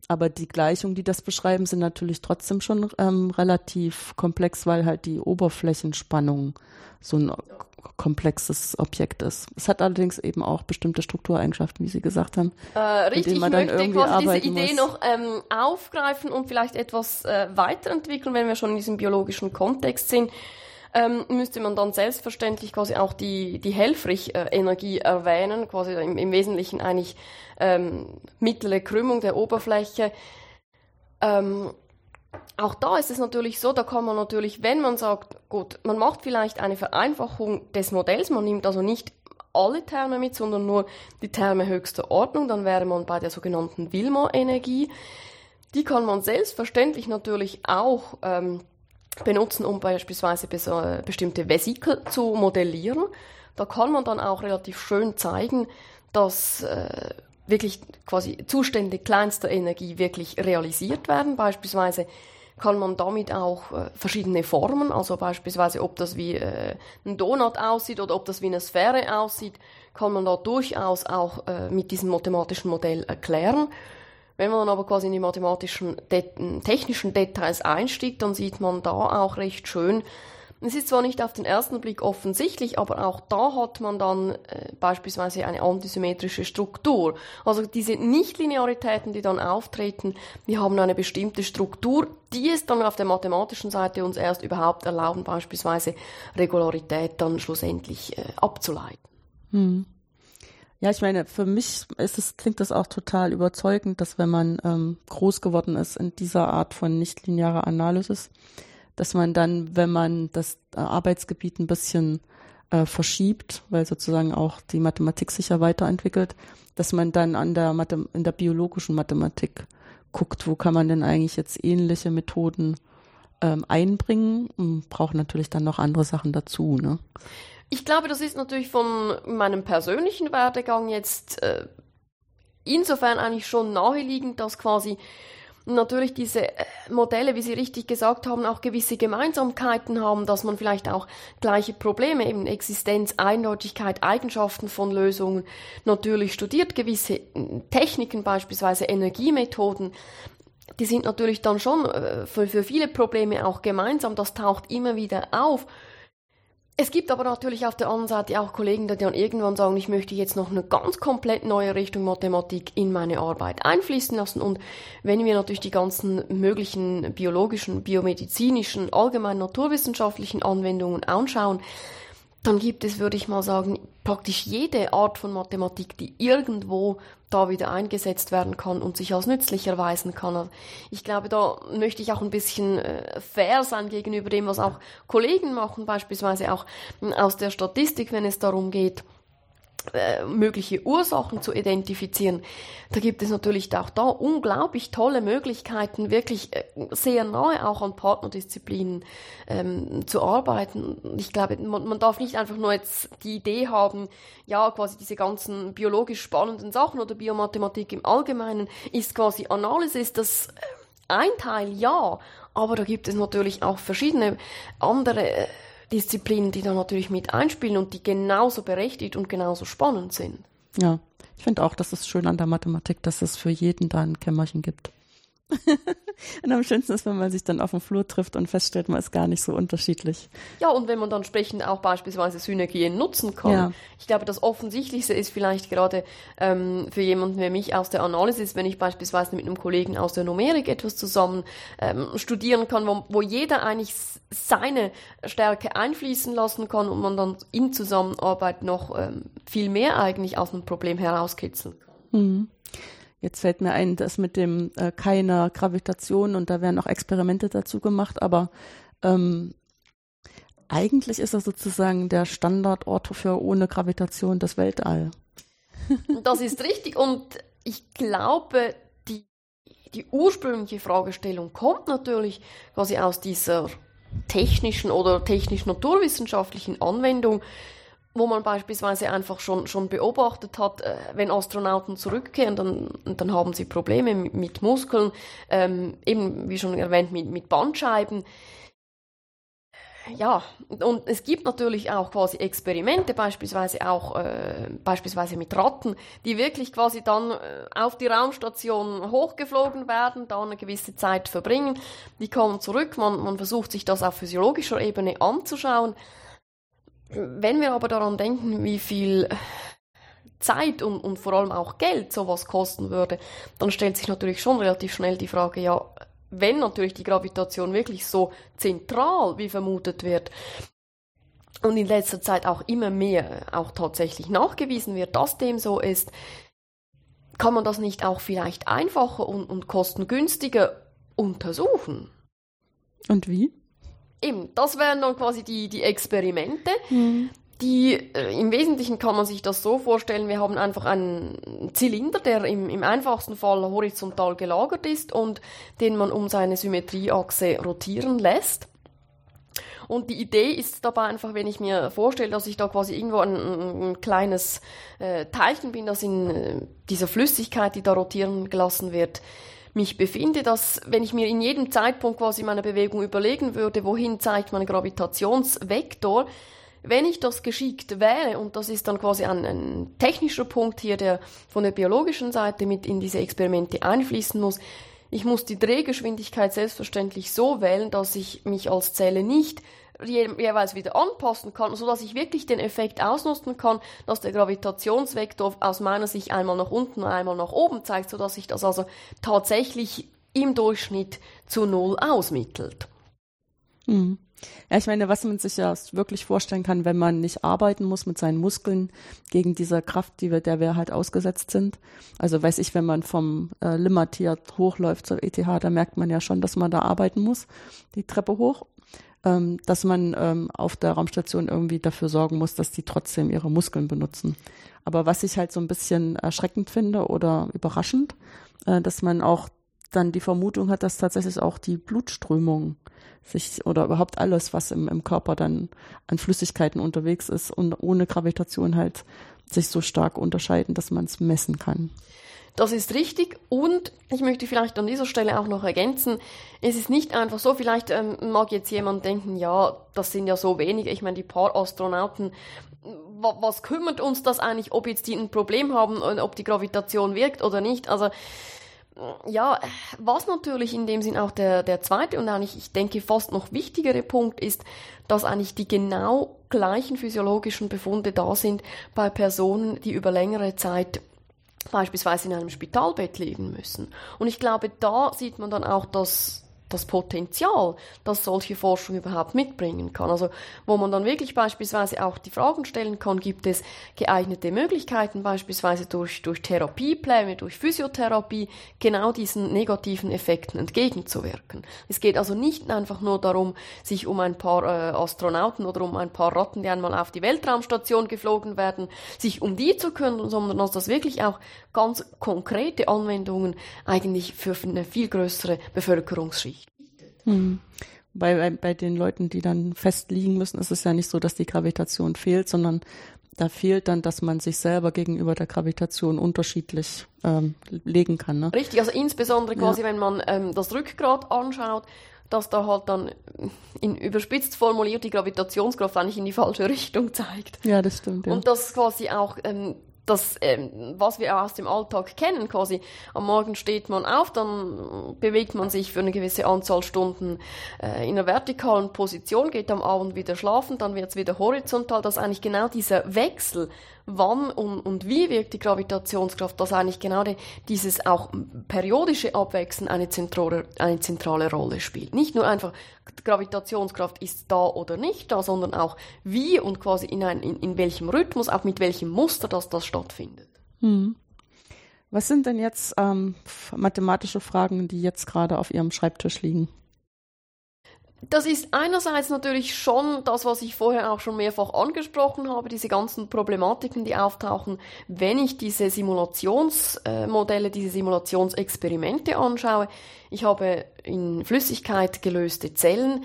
Aber die Gleichungen, die das beschreiben, sind natürlich trotzdem schon ähm, relativ komplex, weil halt die Oberflächenspannung so ein komplexes Objekt ist. Es hat allerdings eben auch bestimmte Struktureigenschaften, wie Sie gesagt haben. Äh, richtig, ich möchte quasi diese Idee muss. noch ähm, aufgreifen und vielleicht etwas äh, weiterentwickeln, wenn wir schon in diesem biologischen Kontext sind ähm, müsste man dann selbstverständlich quasi auch die, die Helfrich-Energie erwähnen, quasi im, im Wesentlichen eigentlich ähm, mittlere Krümmung der Oberfläche. Ähm, auch da ist es natürlich so, da kann man natürlich, wenn man sagt, gut, man macht vielleicht eine Vereinfachung des Modells, man nimmt also nicht alle Terme mit, sondern nur die Terme höchster Ordnung, dann wäre man bei der sogenannten Wilmot-Energie. Die kann man selbstverständlich natürlich auch ähm, benutzen, um beispielsweise bestimmte Vesikel zu modellieren. Da kann man dann auch relativ schön zeigen, dass äh, wirklich quasi Zustände kleinster Energie wirklich realisiert werden. Beispielsweise kann man damit auch äh, verschiedene Formen, also beispielsweise ob das wie äh, ein Donut aussieht oder ob das wie eine Sphäre aussieht, kann man da durchaus auch äh, mit diesem mathematischen Modell erklären. Wenn man aber quasi in die mathematischen, technischen Details einstiegt, dann sieht man da auch recht schön, es ist zwar nicht auf den ersten Blick offensichtlich, aber auch da hat man dann äh, beispielsweise eine antisymmetrische Struktur. Also diese Nichtlinearitäten, die dann auftreten, die haben eine bestimmte Struktur, die es dann auf der mathematischen Seite uns erst überhaupt erlauben, beispielsweise Regularität dann schlussendlich äh, abzuleiten. Hm. Ja, ich meine, für mich ist es, klingt das auch total überzeugend, dass wenn man ähm, groß geworden ist in dieser Art von nichtlinearer Analysis, dass man dann, wenn man das äh, Arbeitsgebiet ein bisschen äh, verschiebt, weil sozusagen auch die Mathematik sich ja weiterentwickelt, dass man dann an der Mathe in der biologischen Mathematik guckt, wo kann man denn eigentlich jetzt ähnliche Methoden ähm, einbringen braucht natürlich dann noch andere Sachen dazu. Ne? Ich glaube, das ist natürlich von meinem persönlichen Werdegang jetzt äh, insofern eigentlich schon naheliegend, dass quasi natürlich diese äh, Modelle, wie Sie richtig gesagt haben, auch gewisse Gemeinsamkeiten haben, dass man vielleicht auch gleiche Probleme, eben Existenz, Eindeutigkeit, Eigenschaften von Lösungen natürlich studiert, gewisse äh, Techniken, beispielsweise Energiemethoden, die sind natürlich dann schon äh, für, für viele Probleme auch gemeinsam. Das taucht immer wieder auf. Es gibt aber natürlich auf der anderen Seite auch Kollegen, die dann irgendwann sagen, ich möchte jetzt noch eine ganz komplett neue Richtung Mathematik in meine Arbeit einfließen lassen. Und wenn wir natürlich die ganzen möglichen biologischen, biomedizinischen, allgemein naturwissenschaftlichen Anwendungen anschauen, dann gibt es, würde ich mal sagen, praktisch jede Art von Mathematik, die irgendwo da wieder eingesetzt werden kann und sich als nützlich erweisen kann. Also ich glaube, da möchte ich auch ein bisschen äh, fair sein gegenüber dem, was auch Kollegen machen, beispielsweise auch aus der Statistik, wenn es darum geht, äh, mögliche Ursachen zu identifizieren. Da gibt es natürlich auch da unglaublich tolle Möglichkeiten, wirklich äh, sehr nahe auch an Partnerdisziplinen ähm, zu arbeiten. Ich glaube, man, man, darf nicht einfach nur jetzt die Idee haben, ja, quasi diese ganzen biologisch spannenden Sachen oder Biomathematik im Allgemeinen ist quasi Analysis, das äh, ein Teil, ja, aber da gibt es natürlich auch verschiedene andere Disziplinen, die da natürlich mit einspielen und die genauso berechtigt und genauso spannend sind. Ja, ich finde auch, das ist schön an der Mathematik, dass es für jeden da ein Kämmerchen gibt. [laughs] und am schönsten ist, wenn man sich dann auf dem Flur trifft und feststellt, man ist gar nicht so unterschiedlich. Ja, und wenn man dann entsprechend auch beispielsweise Synergien nutzen kann. Ja. Ich glaube, das Offensichtlichste ist vielleicht gerade ähm, für jemanden wie mich aus der Analysis, wenn ich beispielsweise mit einem Kollegen aus der Numerik etwas zusammen ähm, studieren kann, wo, wo jeder eigentlich seine Stärke einfließen lassen kann und man dann in Zusammenarbeit noch ähm, viel mehr eigentlich aus einem Problem herauskitzeln kann. Mhm. Jetzt fällt mir ein, dass mit dem äh, keiner Gravitation und da werden auch Experimente dazu gemacht, aber ähm, eigentlich ist das sozusagen der Standardort für ohne Gravitation das Weltall. [laughs] Das ist richtig und ich glaube, die, die ursprüngliche Fragestellung kommt natürlich quasi aus dieser technischen oder technisch-naturwissenschaftlichen Anwendung, wo man beispielsweise einfach schon, schon beobachtet hat, äh, wenn Astronauten zurückkehren, dann, dann haben sie Probleme mit, Muskeln, ähm, eben wie schon erwähnt, mit, mit Bandscheiben. Ja, und es gibt natürlich auch quasi Experimente, beispielsweise auch äh, beispielsweise mit Ratten, die wirklich quasi dann äh, auf die Raumstation hochgeflogen werden, da eine gewisse Zeit verbringen, die kommen zurück, man, man versucht sich das auf physiologischer Ebene anzuschauen wenn wir aber daran denken, wie viel Zeit und, und vor allem auch Geld sowas kosten würde, dann stellt sich natürlich schon relativ schnell die Frage, ja, wenn natürlich die Gravitation wirklich so zentral wie vermutet wird und in letzter Zeit auch immer mehr auch tatsächlich nachgewiesen wird, dass dem so ist, kann man das nicht auch vielleicht einfacher und, und kostengünstiger untersuchen? Und wie? Eben, das wären dann quasi die, die Experimente. Mhm. Die, äh, im Wesentlichen kann man sich das so vorstellen, wir haben einfach einen Zylinder, der im, im einfachsten Fall horizontal gelagert ist und den man um seine Symmetrieachse rotieren lässt. Und die Idee ist dabei einfach, wenn ich mir vorstelle, dass ich da quasi irgendwo ein, ein kleines äh, Teilchen bin, das in äh, dieser Flüssigkeit, die da rotieren gelassen wird, mich befinde, dass wenn ich mir in jedem Zeitpunkt quasi meiner Bewegung überlegen würde, wohin zeigt mein Gravitationsvektor, wenn ich das geschickt wäre, und das ist dann quasi ein, ein technischer Punkt hier, der von der biologischen Seite mit in diese Experimente einfließen muss, ich muss die Drehgeschwindigkeit selbstverständlich so wählen, dass ich mich als Zelle nicht jeweils wieder anpassen kann, so dass ich wirklich den Effekt ausnutzen kann, dass der Gravitationsvektor aus meiner Sicht einmal nach unten einmal nach oben zeigt, so dass sich das also tatsächlich im Durchschnitt zu Null ausmittelt. Mhm. Ja, ich meine, was man sich ja wirklich vorstellen kann, wenn man nicht arbeiten muss mit seinen Muskeln gegen diese Kraft, die wir, der wir halt ausgesetzt sind. Also weiß ich, wenn man vom äh, Limmertier hochläuft zur ETH, da merkt man ja schon, dass man da arbeiten muss, die Treppe hoch ähm, dass man ähm, auf der Raumstation irgendwie dafür sorgen muss, dass die trotzdem ihre Muskeln benutzen. Aber was ich halt so ein bisschen erschreckend finde oder überraschend, äh, dass man auch dann die Vermutung hat, dass tatsächlich auch die Blutströmung sich oder überhaupt alles, was im, im Körper dann an Flüssigkeiten unterwegs ist und ohne Gravitation halt sich so stark unterscheiden, dass man es messen kann. Das ist richtig und ich möchte vielleicht an dieser Stelle auch noch ergänzen, es ist nicht einfach so, vielleicht ähm, mag jetzt jemand denken, ja, das sind ja so wenige, ich meine, die paar Astronauten, was kümmert uns das eigentlich, ob jetzt die ein Problem haben und ob die Gravitation wirkt oder nicht? Also Ja, was natürlich in dem Sinn auch der, der zweite und eigentlich, ich denke, fast noch wichtigere Punkt ist, dass eigentlich die genau gleichen physiologischen Befunde da sind bei Personen, die über längere Zeit beispielsweise in einem Spitalbett liegen müssen. Und ich glaube, da sieht man dann auch, dass das Potenzial, das solche Forschung überhaupt mitbringen kann. Also wo man dann wirklich beispielsweise auch die Fragen stellen kann, gibt es geeignete Möglichkeiten, beispielsweise durch, durch Therapiepläne, durch Physiotherapie, genau diesen negativen Effekten entgegenzuwirken. Es geht also nicht einfach nur darum, sich um ein paar äh, Astronauten oder um ein paar Ratten, die einmal auf die Weltraumstation geflogen werden, sich um die zu kümmern, sondern dass das wirklich auch ganz konkrete Anwendungen eigentlich für eine viel größere Bevölkerungsschicht. Hm. Bei, bei, bei den Leuten, die dann fest liegen müssen, ist es ja nicht so, dass die Gravitation fehlt, sondern da fehlt dann, dass man sich selber gegenüber der Gravitation unterschiedlich ähm, legen kann. Ne? Richtig, also insbesondere quasi, ja. wenn man ähm, das Rückgrat anschaut, dass da halt dann in überspitzt formuliert die Gravitationskraft eigentlich in die falsche Richtung zeigt. Ja, das stimmt. Ja. Und das quasi auch ähm, das, ähm, was wir aus dem Alltag kennen, quasi. Am Morgen steht man auf, dann bewegt man sich für eine gewisse Anzahl Stunden äh, in einer vertikalen Position, geht am Abend wieder schlafen, dann wird es wieder horizontal, dass eigentlich genau dieser Wechsel wann und, und wie wirkt die Gravitationskraft, dass eigentlich genau die, dieses auch periodische Abwechseln eine zentrale, eine zentrale Rolle spielt. Nicht nur einfach Gravitationskraft ist da oder nicht da, sondern auch wie und quasi in, ein, in, in welchem Rhythmus, auch mit welchem Muster das, das stattfindet. Hm. Was sind denn jetzt ähm, mathematische Fragen, die jetzt gerade auf Ihrem Schreibtisch liegen? Das ist einerseits natürlich schon das, was ich vorher auch schon mehrfach angesprochen habe, diese ganzen Problematiken, die auftauchen, wenn ich diese Simulationsmodelle, diese Simulationsexperimente anschaue. Ich habe in Flüssigkeit gelöste Zellen,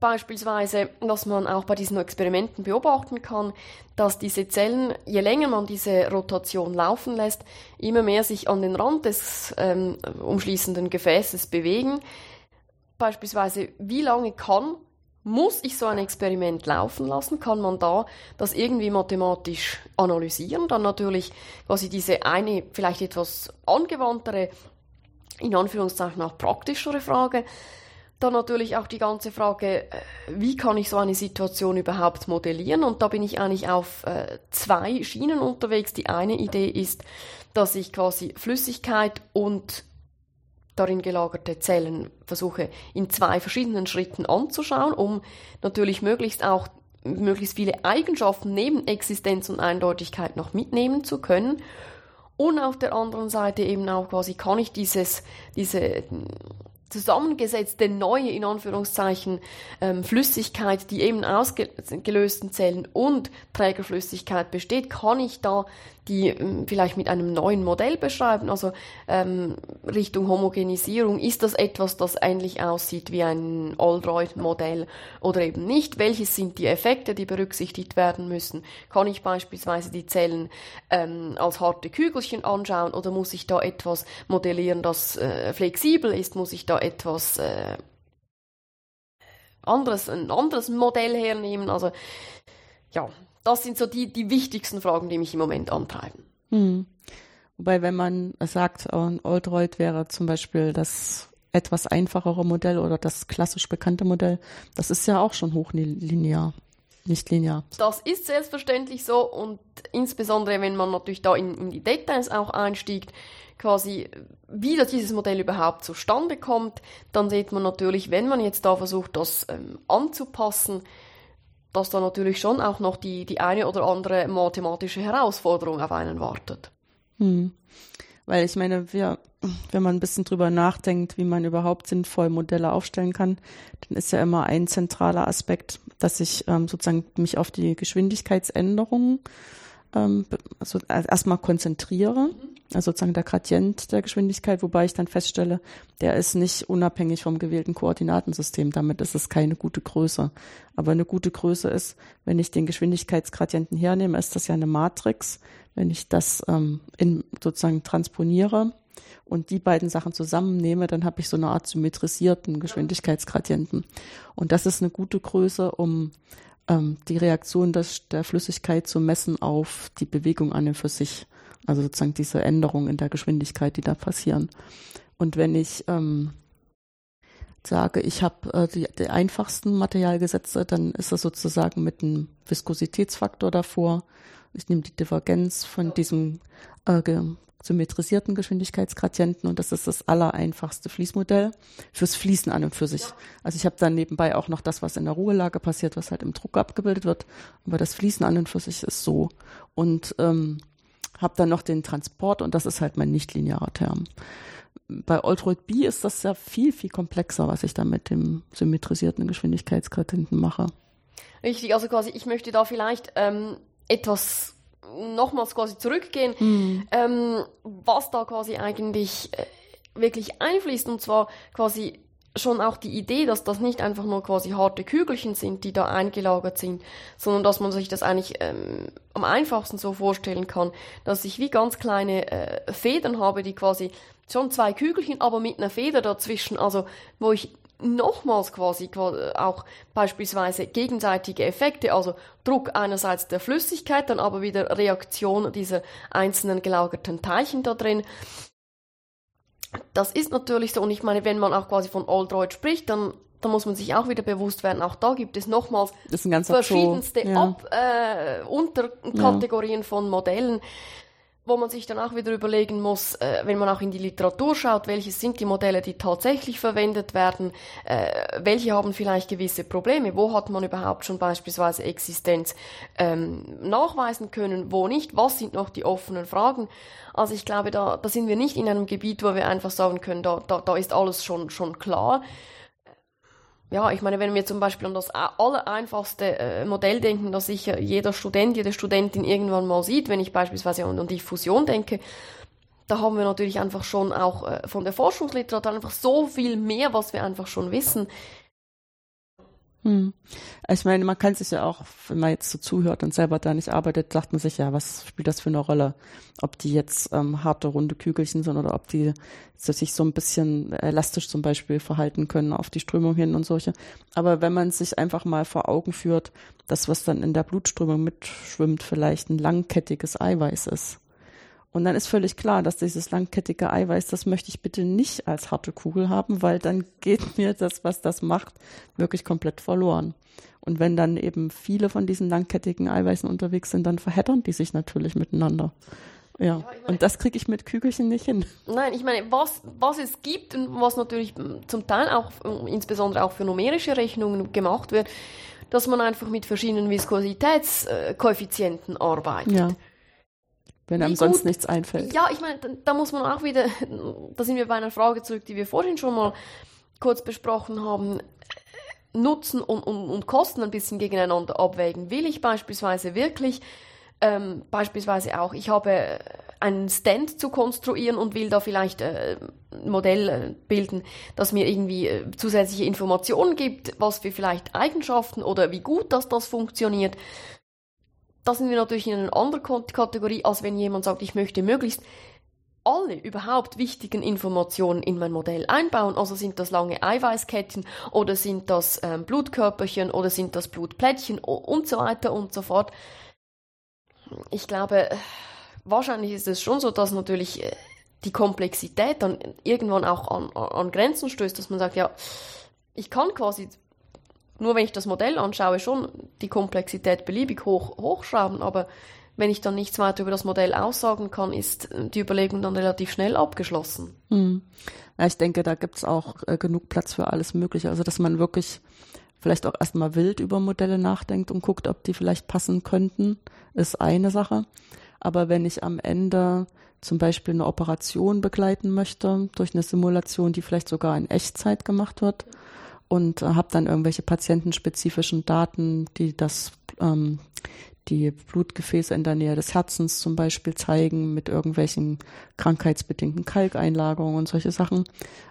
beispielsweise, dass man auch bei diesen Experimenten beobachten kann, dass diese Zellen, je länger man diese Rotation laufen lässt, immer mehr sich an den Rand des ähm, umschließenden Gefäßes bewegen beispielsweise, wie lange kann, muss ich so ein Experiment laufen lassen? Kann man da das irgendwie mathematisch analysieren? Dann natürlich quasi diese eine, vielleicht etwas angewandtere, in Anführungszeichen auch praktischere Frage. Dann natürlich auch die ganze Frage, äh, wie kann ich so eine Situation überhaupt modellieren? Und da bin ich eigentlich auf äh, zwei Schienen unterwegs. Die eine Idee ist, dass ich quasi Flüssigkeit und darin gelagerte Zellen versuche in zwei verschiedenen Schritten anzuschauen, um natürlich möglichst auch möglichst viele Eigenschaften neben Existenz und Eindeutigkeit noch mitnehmen zu können. Und auf der anderen Seite eben auch quasi kann ich dieses, diese zusammengesetzte neue, in Anführungszeichen, ähm, Flüssigkeit, die eben aus gelösten Zellen und Trägerflüssigkeit besteht, kann ich da die ähm, vielleicht mit einem neuen Modell beschreiben, also ähm, Richtung Homogenisierung. Ist das etwas, das ähnlich aussieht wie ein Aldroyd-Modell oder eben nicht? Welches sind die Effekte, die berücksichtigt werden müssen? Kann ich beispielsweise die Zellen ähm, als harte Kügelchen anschauen oder muss ich da etwas modellieren, das äh, flexibel ist? Muss ich da etwas äh, anderes, ein anderes Modell hernehmen? Also ja, das sind so die, die wichtigsten Fragen, die mich im Moment antreiben. Hm. Wobei, wenn man sagt, ein Oldroyd wäre zum Beispiel das etwas einfachere Modell oder das klassisch bekannte Modell, das ist ja auch schon hochlinear, nicht linear. Das ist selbstverständlich so und insbesondere, wenn man natürlich da in, in die Details auch einstiegt, quasi, wie das dieses Modell überhaupt zustande kommt, dann sieht man natürlich, wenn man jetzt da versucht, das ähm, anzupassen, dass da natürlich schon auch noch die, die eine oder andere mathematische Herausforderung auf einen wartet. Hm. Weil ich meine, wir, wenn man ein bisschen drüber nachdenkt, wie man überhaupt sinnvoll Modelle aufstellen kann, dann ist ja immer ein zentraler Aspekt, dass ich ähm, sozusagen mich auf die Geschwindigkeitsänderungen ähm, also erstmal konzentriere. Mhm also sozusagen der Gradient der Geschwindigkeit, wobei ich dann feststelle, der ist nicht unabhängig vom gewählten Koordinatensystem. Damit ist es keine gute Größe. Aber eine gute Größe ist, wenn ich den Geschwindigkeitsgradienten hernehme, ist das ja eine Matrix. Wenn ich das ähm, in, sozusagen transponiere und die beiden Sachen zusammennehme, dann habe ich so eine Art symmetrisierten Geschwindigkeitsgradienten. Und das ist eine gute Größe, um ähm, die Reaktion des, der Flüssigkeit zu messen auf die Bewegung an und für sich. Also sozusagen diese Änderungen in der Geschwindigkeit, die da passieren. Und wenn ich ähm, sage, ich habe äh, die, die einfachsten Materialgesetze, dann ist das sozusagen mit einem Viskositätsfaktor davor. Ich nehme die Divergenz von diesem äh, symmetrisierten Geschwindigkeitsgradienten und das ist das allereinfachste Fließmodell fürs Fließen an und für sich. Also ich habe dann nebenbei auch noch das, was in der Ruhelage passiert, was halt im Druck abgebildet wird, aber das Fließen an und für sich ist so. Und ähm, habe dann noch den Transport und das ist halt mein nichtlinearer Term bei Ultroid B ist das ja viel, viel komplexer, was ich da mit dem symmetrisierten Geschwindigkeitsgradienten mache. Richtig, also quasi, ich möchte da vielleicht ähm, etwas nochmals quasi zurückgehen, mhm. ähm, was da quasi eigentlich äh, wirklich einfließt, und zwar quasi schon auch die Idee, dass das nicht einfach nur quasi harte Kügelchen sind, die da eingelagert sind, sondern dass man sich das eigentlich ähm, am einfachsten so vorstellen kann, dass ich wie ganz kleine äh, Federn habe, die quasi schon zwei Kügelchen, aber mit einer Feder dazwischen, also wo ich nochmals quasi auch beispielsweise gegenseitige Effekte, also Druck einerseits der Flüssigkeit, dann aber wieder Reaktion dieser einzelnen gelagerten Teilchen da drin, das ist natürlich so, und ich meine, wenn man auch quasi von Oldroid spricht, dann, dann muss man sich auch wieder bewusst werden, auch da gibt es nochmals verschiedenste ja. Ab, äh, Unterkategorien ja. von Modellen wo man sich dann auch wieder überlegen muss, äh, wenn man auch in die Literatur schaut, welche sind die Modelle, die tatsächlich verwendet werden, äh, welche haben vielleicht gewisse Probleme, wo hat man überhaupt schon beispielsweise Existenz ähm, nachweisen können, wo nicht, was sind noch die offenen Fragen. Also ich glaube, da, da sind wir nicht in einem Gebiet, wo wir einfach sagen können, da, da, da ist alles schon, schon klar ja, ich meine, wenn wir zum Beispiel an das allereinfachste äh, Modell denken, das sicher jeder Student, jede Studentin irgendwann mal sieht, wenn ich beispielsweise an, an Diffusion denke, da haben wir natürlich einfach schon auch äh, von der Forschungsliteratur einfach so viel mehr, was wir einfach schon wissen. Hm. Ich meine, man kann sich ja auch, wenn man jetzt so zuhört und selber da nicht arbeitet, sagt man sich ja, was spielt das für eine Rolle? Ob die jetzt ähm, harte, runde Kügelchen sind oder ob die sich so ein bisschen elastisch zum Beispiel verhalten können auf die Strömung hin und solche. Aber wenn man sich einfach mal vor Augen führt, das, was dann in der Blutströmung mitschwimmt, vielleicht ein langkettiges Eiweiß ist und dann ist völlig klar, dass dieses langkettige Eiweiß, das möchte ich bitte nicht als harte Kugel haben, weil dann geht [laughs] mir das, was das macht, wirklich komplett verloren. Und wenn dann eben viele von diesen langkettigen Eiweißen unterwegs sind, dann verheddern die sich natürlich miteinander. Ja, ja meine, und das kriege ich mit Kügelchen nicht hin. [laughs] Nein, ich meine, was, was es gibt und was natürlich zum Teil auch, insbesondere auch für numerische Rechnungen gemacht wird, dass man einfach mit verschiedenen Viskositätskoeffizienten arbeitet. Ja wenn einem sonst nichts einfällt. Ja, ich meine, da, da, muss man auch wieder, [laughs] da sind wir bei einer Frage zurück, die wir vorhin schon mal kurz besprochen haben, Nutzen und, und, und Kosten ein bisschen gegeneinander abwägen. Will ich beispielsweise wirklich, ähm, beispielsweise auch, ich habe einen Stand zu konstruieren und will da vielleicht äh, ein Modell äh, bilden, das mir irgendwie äh, zusätzliche Informationen gibt, was für vielleicht Eigenschaften oder wie gut dass das funktioniert da sind wir natürlich in einer anderen Kategorie, als wenn jemand sagt, ich möchte möglichst alle überhaupt wichtigen Informationen in mein Modell einbauen. Also sind das lange Eiweißketten oder sind das ähm, Blutkörperchen oder sind das Blutplättchen und so weiter und so fort. Ich glaube, wahrscheinlich ist es schon so, dass natürlich äh, die Komplexität dann irgendwann auch an, an Grenzen stößt, dass man sagt, ja, ich kann quasi nur wenn ich das Modell anschaue, schon die Komplexität beliebig hoch, hochschrauben, aber wenn ich dann nichts weiter über das Modell aussagen kann, ist die Überlegung dann relativ schnell abgeschlossen. Hm. Ja, ich denke, da gibt es auch äh, genug Platz für alles Mögliche. Also, dass man wirklich vielleicht auch erstmal wild über Modelle nachdenkt und guckt, ob die vielleicht passen könnten, ist eine Sache. Aber wenn ich am Ende zum Beispiel eine Operation begleiten möchte, durch eine Simulation, die vielleicht sogar in Echtzeit gemacht wird, und habe dann irgendwelche patientenspezifischen Daten, die das ähm, die Blutgefäße in der Nähe des Herzens zum Beispiel zeigen mit irgendwelchen krankheitsbedingten Kalkeinlagerungen und solche Sachen,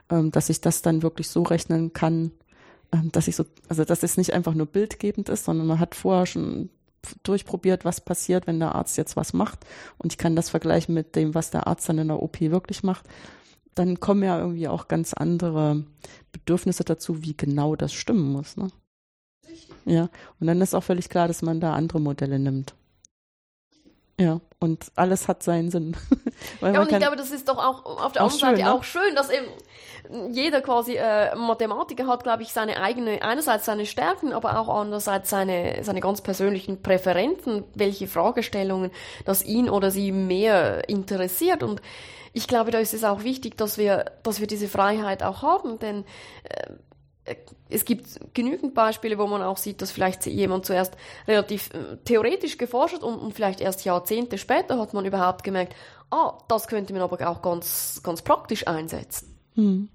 ähm, dass ich das dann wirklich so rechnen kann, ähm, dass ich so, also dass es nicht einfach nur bildgebend ist, sondern man hat vorher schon durchprobiert, was passiert, wenn der Arzt jetzt was macht. Und ich kann das vergleichen mit dem, was der Arzt dann in der OP wirklich macht dann kommen ja irgendwie auch ganz andere Bedürfnisse dazu, wie genau das stimmen muss. Ne? Ja, und dann ist auch völlig klar, dass man da andere Modelle nimmt. Ja, und alles hat seinen Sinn. [laughs] ja, und ich glaube, das ist doch auch auf der anderen Seite ne? auch schön, dass eben jeder quasi äh, Mathematiker hat, glaube ich, seine eigene, einerseits seine Stärken, aber auch andererseits seine, seine ganz persönlichen Präferenzen, welche Fragestellungen das ihn oder sie mehr interessiert. Und ich glaube, da ist es auch wichtig, dass wir, dass wir diese Freiheit auch haben, denn äh, es gibt genügend Beispiele, wo man auch sieht, dass vielleicht jemand zuerst relativ äh, theoretisch geforscht hat und, und, vielleicht erst Jahrzehnte später hat man überhaupt gemerkt, ah, das könnte man aber auch ganz, ganz praktisch einsetzen. Hm.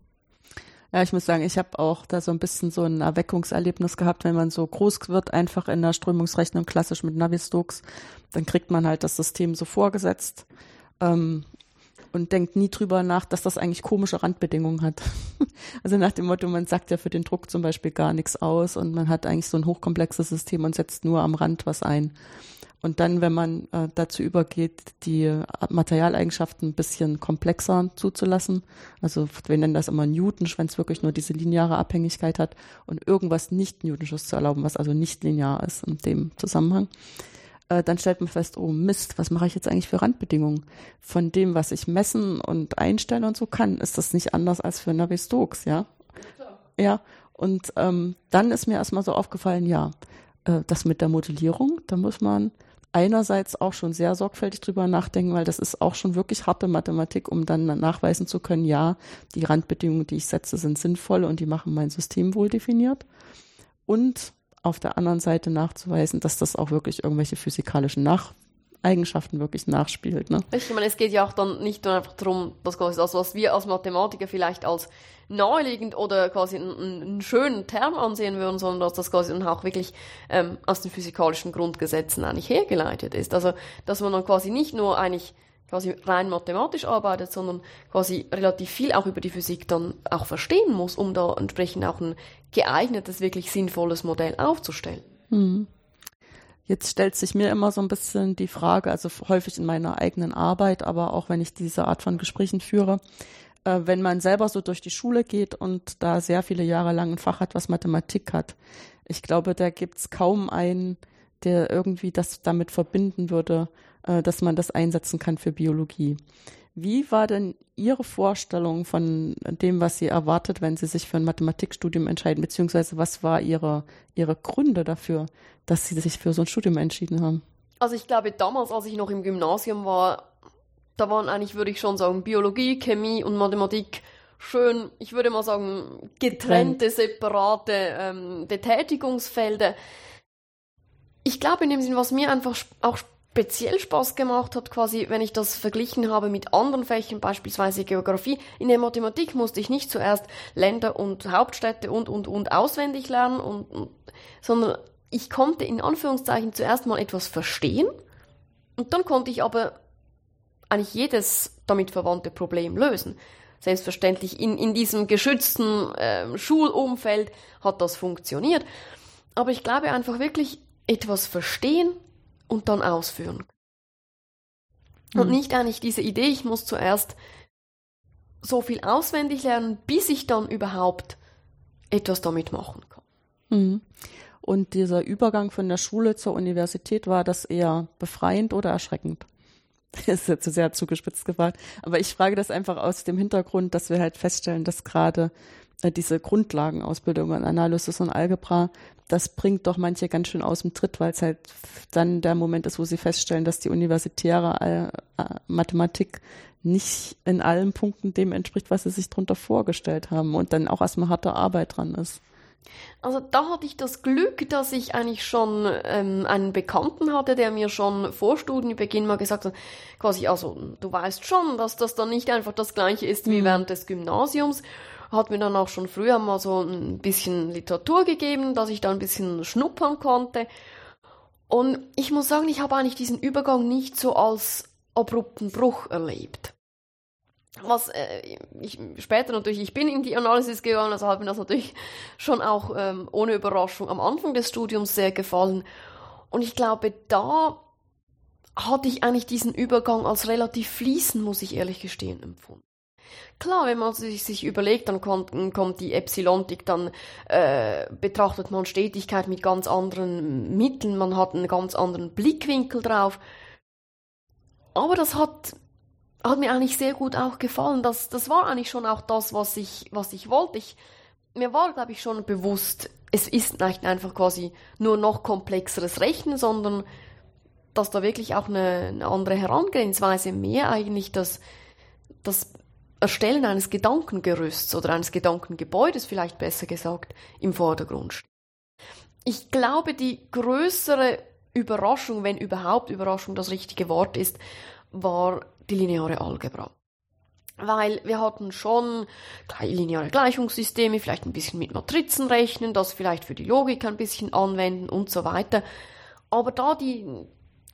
Ja, ich muss sagen, ich habe auch da so ein bisschen so ein Erweckungserlebnis gehabt, wenn man so groß wird, einfach in der Strömungsrechnung klassisch mit Navier-Stokes, dann kriegt man halt das System so vorgesetzt. Ähm, und denkt nie drüber nach, dass das eigentlich komische Randbedingungen hat. [laughs] also nach dem Motto, man sagt ja für den Druck zum Beispiel gar nichts aus und man hat eigentlich so ein hochkomplexes System und setzt nur am Rand was ein. Und dann, wenn man äh, dazu übergeht, die Materialeigenschaften ein bisschen komplexer zuzulassen, also wir nennen das immer Newton, wenn es wirklich nur diese lineare Abhängigkeit hat und irgendwas nicht Newtonsches zu erlauben, was also nicht linear ist in dem Zusammenhang, äh, dann stellt man fest, oh Mist, was mache ich jetzt eigentlich für Randbedingungen? Von dem, was ich messen und einstellen und so kann, ist das nicht anders als für Navier-Stokes, ja? Ja, und ähm, dann ist mir erstmal so aufgefallen, ja, äh, das mit der Modellierung, da muss man einerseits auch schon sehr sorgfältig drüber nachdenken, weil das ist auch schon wirklich harte Mathematik, um dann nachweisen zu können, ja, die Randbedingungen, die ich setze, sind sinnvoll und die machen mein System wohl definiert. Und auf der anderen Seite nachzuweisen, dass das auch wirklich irgendwelche physikalischen Nach Eigenschaften wirklich nachspielt. Ne? Ich meine, es geht ja auch dann nicht nur einfach darum, dass quasi das, was wir als Mathematiker vielleicht als naheliegend oder quasi einen, einen schönen Term ansehen würden, sondern dass das quasi dann auch wirklich ähm, aus den physikalischen Grundgesetzen eigentlich hergeleitet ist. Also, dass man dann quasi nicht nur eigentlich quasi rein mathematisch arbeitet, sondern quasi relativ viel auch über die Physik dann auch verstehen muss, um da entsprechend auch ein geeignetes, wirklich sinnvolles Modell aufzustellen. Hm. Jetzt stellt sich mir immer so ein bisschen die Frage, also häufig in meiner eigenen Arbeit, aber auch wenn ich diese Art von Gesprächen führe, äh, wenn man selber so durch die Schule geht und da sehr viele Jahre lang ein Fach hat, was Mathematik hat. Ich glaube, da gibt's kaum einen, der irgendwie das damit verbinden würde, äh, dass man das einsetzen kann für Biologie. Wie war denn Ihre Vorstellung von dem, was Sie erwartet, wenn Sie sich für ein Mathematikstudium entscheiden, beziehungsweise was war Ihre, Ihre Gründe dafür, dass Sie sich für so ein Studium entschieden haben? Also ich glaube, damals, als ich noch im Gymnasium war, da waren eigentlich, würde ich schon sagen, Biologie, Chemie und Mathematik schön, ich würde mal sagen, getrennte, separate ähm, Betätigungsfelder. Ich glaube in dem Sinn, was mir einfach auch speziell Spaß gemacht hat, quasi, wenn ich das verglichen habe mit anderen Fächern, beispielsweise Geografie. In der Mathematik musste ich nicht zuerst Länder und Hauptstädte und, und, und auswendig lernen, und, und, sondern ich konnte in Anführungszeichen zuerst mal etwas verstehen und dann konnte ich aber eigentlich jedes damit verwandte Problem lösen. Selbstverständlich in, in diesem geschützten äh, Schulumfeld hat das funktioniert. Aber ich glaube einfach wirklich etwas verstehen, und dann ausführen. Mhm. Und nicht eigentlich diese Idee, ich muss zuerst so viel auswendig lernen, bis ich dann überhaupt etwas damit machen kann. Mhm. Und dieser Übergang von der Schule zur Universität, war das eher befreiend oder erschreckend? [laughs] Das ist jetzt sehr zugespitzt gefragt. Aber ich frage das einfach aus dem Hintergrund, dass wir halt feststellen, dass gerade diese Grundlagenausbildung in Analysis und Algebra, das bringt doch manche ganz schön aus dem Tritt, weil es halt dann der Moment ist, wo sie feststellen, dass die universitäre äh, Mathematik nicht in allen Punkten dem entspricht, was sie sich darunter vorgestellt haben und dann auch erstmal harte Arbeit dran ist. Also da hatte ich das Glück, dass ich eigentlich schon ähm, einen Bekannten hatte, der mir schon vor Studienbeginn mal gesagt hat, quasi, also du weißt schon, dass das dann nicht einfach das gleiche ist wie mhm. während des Gymnasiums hat mir dann auch schon früher mal so ein bisschen Literatur gegeben, dass ich da ein bisschen schnuppern konnte. Und ich muss sagen, ich habe eigentlich diesen Übergang nicht so als abrupten Bruch erlebt. Was äh, ich später natürlich, ich bin in die Analysis gegangen, also hat mir das natürlich schon auch ähm, ohne Überraschung am Anfang des Studiums sehr gefallen. Und ich glaube, da hatte ich eigentlich diesen Übergang als relativ fließend, muss ich ehrlich gestehen, empfunden. Klar, wenn man sich, sich überlegt, dann kommt, kommt die Epsilontik, dann äh, betrachtet man Stetigkeit mit ganz anderen Mitteln, man hat einen ganz anderen Blickwinkel drauf. aber das hat, hat mir eigentlich sehr gut auch gefallen. Das, das war eigentlich schon auch das, was ich, was ich wollte. Ich, mir war, glaube ich, schon bewusst, es ist nicht einfach quasi nur noch komplexeres Rechnen, sondern dass da wirklich auch eine, eine andere Herangehensweise mehr eigentlich das, das Erstellen eines Gedankengerüsts oder eines Gedankengebäudes vielleicht besser gesagt im Vordergrund steht. Ich glaube, die größere Überraschung, wenn überhaupt Überraschung das richtige Wort ist, war die lineare Algebra. Weil wir hatten schon lineare Gleichungssysteme, vielleicht ein bisschen mit Matrizen rechnen, das vielleicht für die Logik ein bisschen anwenden und so weiter. Aber da die,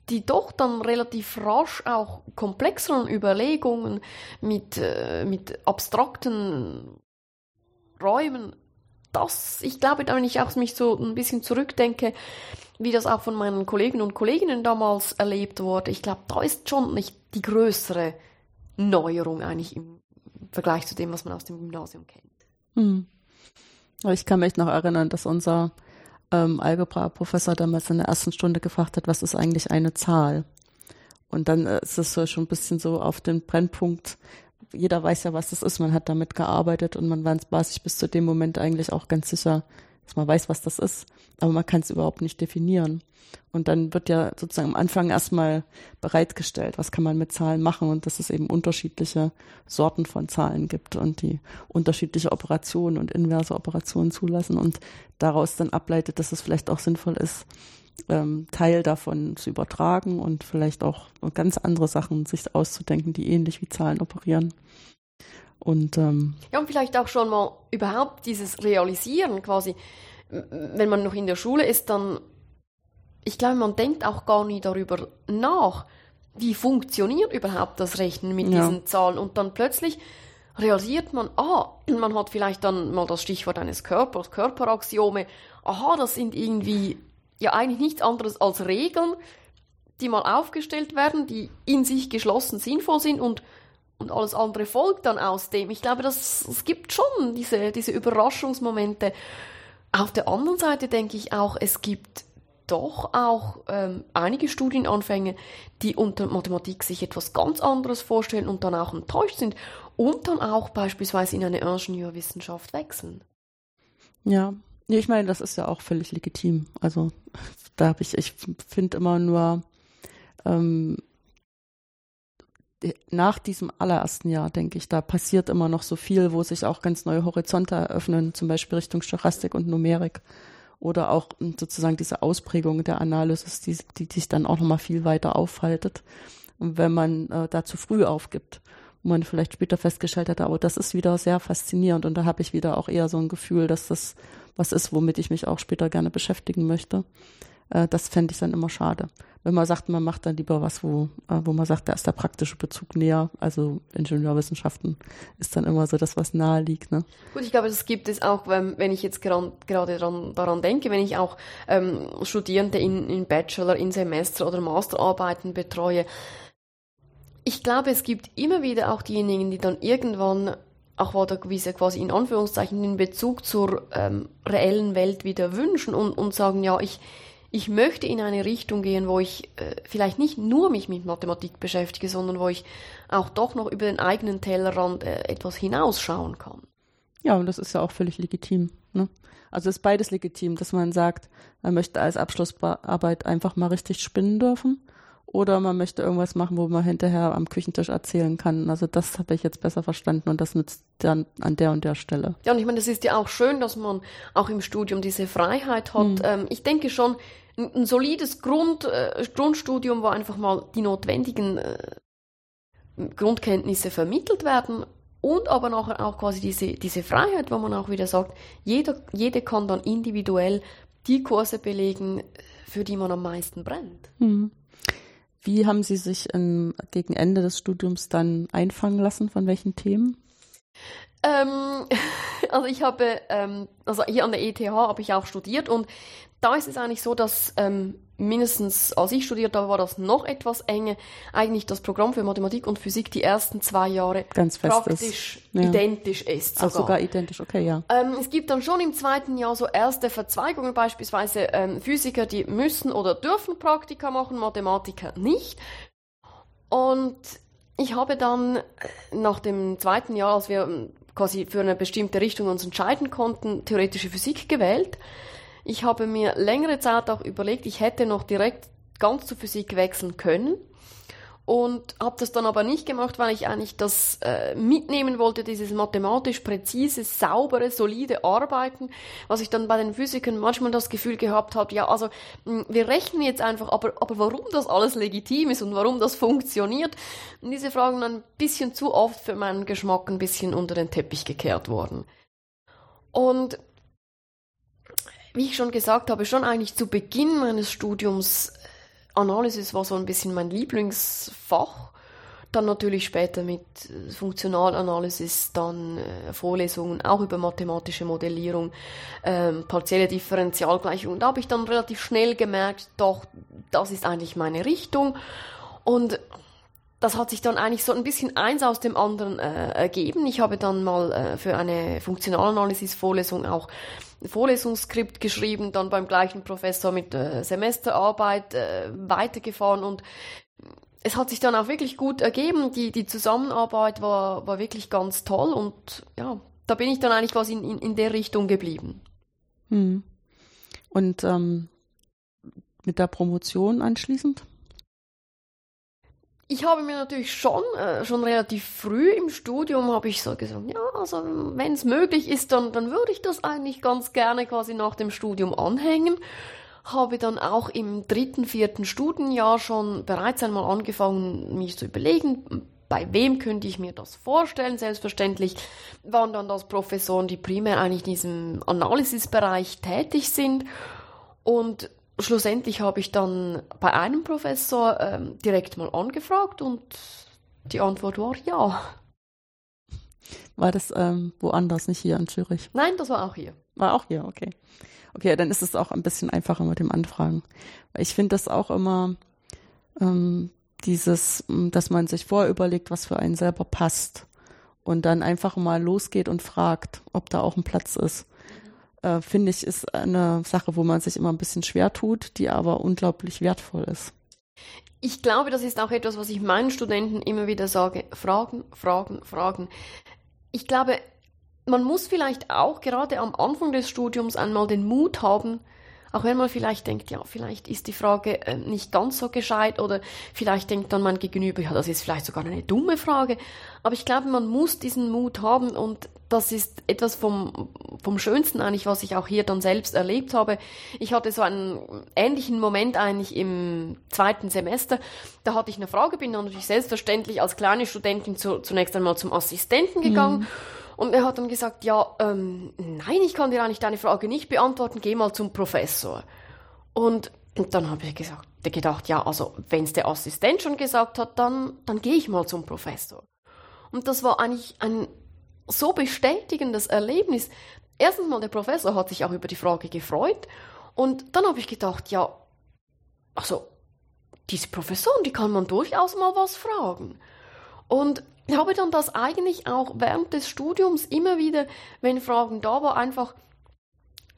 die doch dann relativ rasch auch komplexeren Überlegungen mit, äh, mit abstrakten Räumen, das, ich glaube, wenn ich auch mich so ein bisschen zurückdenke, wie das auch von meinen Kollegen und Kolleginnen damals erlebt wurde, ich glaube, da ist schon nicht die größere Neuerung eigentlich im Vergleich zu dem, was man aus dem Gymnasium kennt. Hm. Ich kann mich noch erinnern, dass unser ähm, Algebra-Professor damals in der ersten Stunde gefragt hat, was ist eigentlich eine Zahl? Und dann äh, ist es schon ein bisschen so auf den Brennpunkt. Jeder weiß ja, was das ist. Man hat damit gearbeitet und man war sich bis zu dem Moment eigentlich auch ganz sicher, dass man weiß, was das ist. Aber man kann es überhaupt nicht definieren. Und dann wird ja sozusagen am Anfang erstmal bereitgestellt, was kann man mit Zahlen machen und dass es eben unterschiedliche Sorten von Zahlen gibt und die unterschiedliche Operationen und inverse Operationen zulassen und daraus dann ableitet, dass es vielleicht auch sinnvoll ist, ähm, Teil davon zu übertragen und vielleicht auch ganz andere Sachen sich auszudenken, die ähnlich wie Zahlen operieren. Und, ähm, ja, und vielleicht auch schon mal überhaupt dieses Realisieren quasi, wenn man noch in der Schule ist, dann ich glaube, man denkt auch gar nie darüber nach, wie funktioniert überhaupt das Rechnen mit ja. diesen Zahlen. Und dann plötzlich realisiert man, ah, man hat vielleicht dann mal das Stichwort eines Körpers, Körperaxiome. Aha, das sind irgendwie ja eigentlich nichts anderes als Regeln, die mal aufgestellt werden, die in sich geschlossen sinnvoll sind und und alles andere folgt dann aus dem. Ich glaube, das, es gibt schon diese, diese Überraschungsmomente. Auf der anderen Seite denke ich auch, es gibt doch auch ähm, einige Studienanfänge, die unter Mathematik sich etwas ganz anderes vorstellen und dann auch enttäuscht sind und dann auch beispielsweise in eine Ingenieurwissenschaft wechseln. Ja, ich meine, das ist ja auch völlig legitim. Also [laughs] da habe ich, ich finde immer nur ähm, nach diesem allerersten Jahr, denke ich, da passiert immer noch so viel, wo sich auch ganz neue Horizonte eröffnen, zum Beispiel Richtung Stochastik und Numerik oder auch hm, sozusagen diese Ausprägung der Analysis, die, die sich dann auch nochmal viel weiter aufhaltet. Und wenn man äh, da zu früh aufgibt, wo man vielleicht später festgestellt hat, aber das ist wieder sehr faszinierend und da habe ich wieder auch eher so ein Gefühl, dass das was ist, womit ich mich auch später gerne beschäftigen möchte. Äh, das fände ich dann immer schade. Wenn man sagt, man macht dann lieber was, wo, äh, wo man sagt, da ist der praktische Bezug näher. Also Ingenieurwissenschaften ist dann immer so das, was nahe liegt. Ne? Gut, ich glaube, das gibt es auch, wenn, ich jetzt gerade daran, daran denke, wenn ich auch ähm, Studierende in, in Bachelor, in Semester- oder Masterarbeiten betreue. Ich glaube, es gibt immer wieder auch diejenigen, die dann irgendwann auch war der gewisse quasi in Anführungszeichen den Bezug zur ähm, reellen Welt wieder wünschen und, und sagen, ja, ich, ich möchte in eine Richtung gehen, wo ich äh, vielleicht nicht nur mich mit Mathematik beschäftige, sondern wo ich auch doch noch über den eigenen Tellerrand äh, etwas hinausschauen kann. Ja, und das ist ja auch völlig legitim. Ne? Also ist beides legitim, dass man sagt, man möchte als Abschlussarbeit einfach mal richtig spinnen dürfen oder man möchte irgendwas machen, wo man hinterher am Küchentisch erzählen kann. Also das habe ich jetzt besser verstanden und das nützt dann an der und der Stelle. Ja, und ich meine, das ist ja auch schön, dass man auch im Studium diese Freiheit hat. Mhm. Ähm, ich denke schon, ein, solides Grund, äh, Grundstudium, wo einfach mal die notwendigen äh, Grundkenntnisse vermittelt werden und aber nachher auch quasi diese, diese Freiheit, wo man auch wieder sagt, jeder, jede kann dann individuell die Kurse belegen, für die man am meisten brennt. Mhm. Wie haben Sie sich in, gegen Ende des Studiums dann einfangen lassen? Von welchen Themen? Ähm, [laughs] also ich habe, ähm, also hier an der ETH habe ich auch studiert und da ist es eigentlich so, dass ähm, mindestens als ich studiert habe, war das noch etwas enge. Eigentlich das Programm für Mathematik und Physik die ersten zwei Jahre Ganz praktisch ja. identisch ist. Sogar. Ach, sogar identisch, okay, ja. Ähm, es gibt dann schon im zweiten Jahr so erste Verzweigungen, beispielsweise ähm, Physiker, die müssen oder dürfen Praktika machen, Mathematiker nicht. Und ich habe dann nach dem zweiten Jahr, als wir ähm, quasi für eine bestimmte Richtung uns entscheiden konnten, theoretische Physik gewählt. Ich habe mir längere Zeit auch überlegt, ich hätte noch direkt ganz zur Physik wechseln können und habe das dann aber nicht gemacht, weil ich eigentlich das äh, mitnehmen wollte, dieses mathematisch präzise, saubere, solide Arbeiten, was ich dann bei den Physikern manchmal das Gefühl gehabt habe, ja, also mh, wir rechnen jetzt einfach, aber, aber warum das alles legitim ist und warum das funktioniert, diese Fragen ein bisschen zu oft für meinen Geschmack ein bisschen unter den Teppich gekehrt worden. Und wie ich schon gesagt habe, schon eigentlich zu Beginn meines Studiums Analysis war so ein bisschen mein Lieblingsfach. Dann natürlich später mit äh, Funktionalanalysis, dann äh, Vorlesungen auch über mathematische Modellierung, ähm, partielle Differentialgleichung. Da habe ich dann relativ schnell gemerkt, doch, das ist eigentlich meine Richtung. Und das hat sich dann eigentlich so ein bisschen eins aus dem anderen äh, ergeben. Ich habe dann mal äh, für eine Funktionalanalysis-Vorlesung auch Vorlesungsskript geschrieben, dann beim gleichen Professor mit äh, Semesterarbeit äh, weitergefahren und es hat sich dann auch wirklich gut ergeben. Die, die Zusammenarbeit war, war wirklich ganz toll und ja, da bin ich dann eigentlich quasi in, in, in der Richtung geblieben. Hm. Und ähm, mit der Promotion anschließend? Ich habe mir natürlich schon, äh, schon relativ früh im Studium habe ich so gesagt, ja, also wenn es möglich ist, dann, dann würde ich das eigentlich ganz gerne quasi nach dem Studium anhängen. Habe dann auch im dritten, vierten Studienjahr schon bereits einmal angefangen, mich zu überlegen, bei wem könnte ich mir das vorstellen? Selbstverständlich waren dann das Professoren, die primär eigentlich in diesem Analysisbereich tätig sind. Und schlussendlich habe ich dann bei einem Professor ähm, direkt mal angefragt und die Antwort war ja. War das ähm, woanders, nicht hier in Zürich? Nein, das war auch hier. War auch hier, okay. Okay, dann ist es auch ein bisschen einfacher mit dem Anfragen. Ich finde das auch immer ähm, dieses, dass man sich vorher überlegt, was für einen selber passt und dann einfach mal losgeht und fragt, ob da auch ein Platz ist äh, finde ich, ist eine Sache, wo man sich immer ein bisschen schwer tut, die aber unglaublich wertvoll ist. Ich glaube, das ist auch etwas, was ich meinen Studenten immer wieder sage. Fragen, Fragen, Fragen. Ich glaube, man muss vielleicht auch gerade am Anfang des Studiums einmal den Mut haben, auch wenn man vielleicht denkt, ja, vielleicht ist die Frage äh, nicht ganz so gescheit oder vielleicht denkt dann mein Gegenüber, ja, das ist vielleicht sogar eine dumme Frage. Aber ich glaube, man muss diesen Mut haben und das ist etwas vom, vom Schönsten eigentlich, was ich auch hier dann selbst erlebt habe. Ich hatte so einen ähnlichen Moment eigentlich im zweiten Semester. Da hatte ich eine Frage, bin dann natürlich selbstverständlich als kleine Studentin zu, zunächst einmal zum Assistenten gegangen. Mhm. Und er hat dann gesagt, ja, ähm, nein, ich kann dir eigentlich deine Frage nicht beantworten, geh mal zum Professor. Und, dann habe ich gesagt, gedacht, ja, also wenn es der Assistent schon gesagt hat, dann, dann gehe ich mal zum Professor. Und das war eigentlich ein so bestätigendes Erlebnis. Erstens mal, der Professor hat sich auch über die Frage gefreut. Und dann habe ich gedacht, ja, also diese Professoren, die kann man durchaus mal was fragen. Und ich habe dann das eigentlich auch während des Studiums immer wieder, wenn Fragen da waren, einfach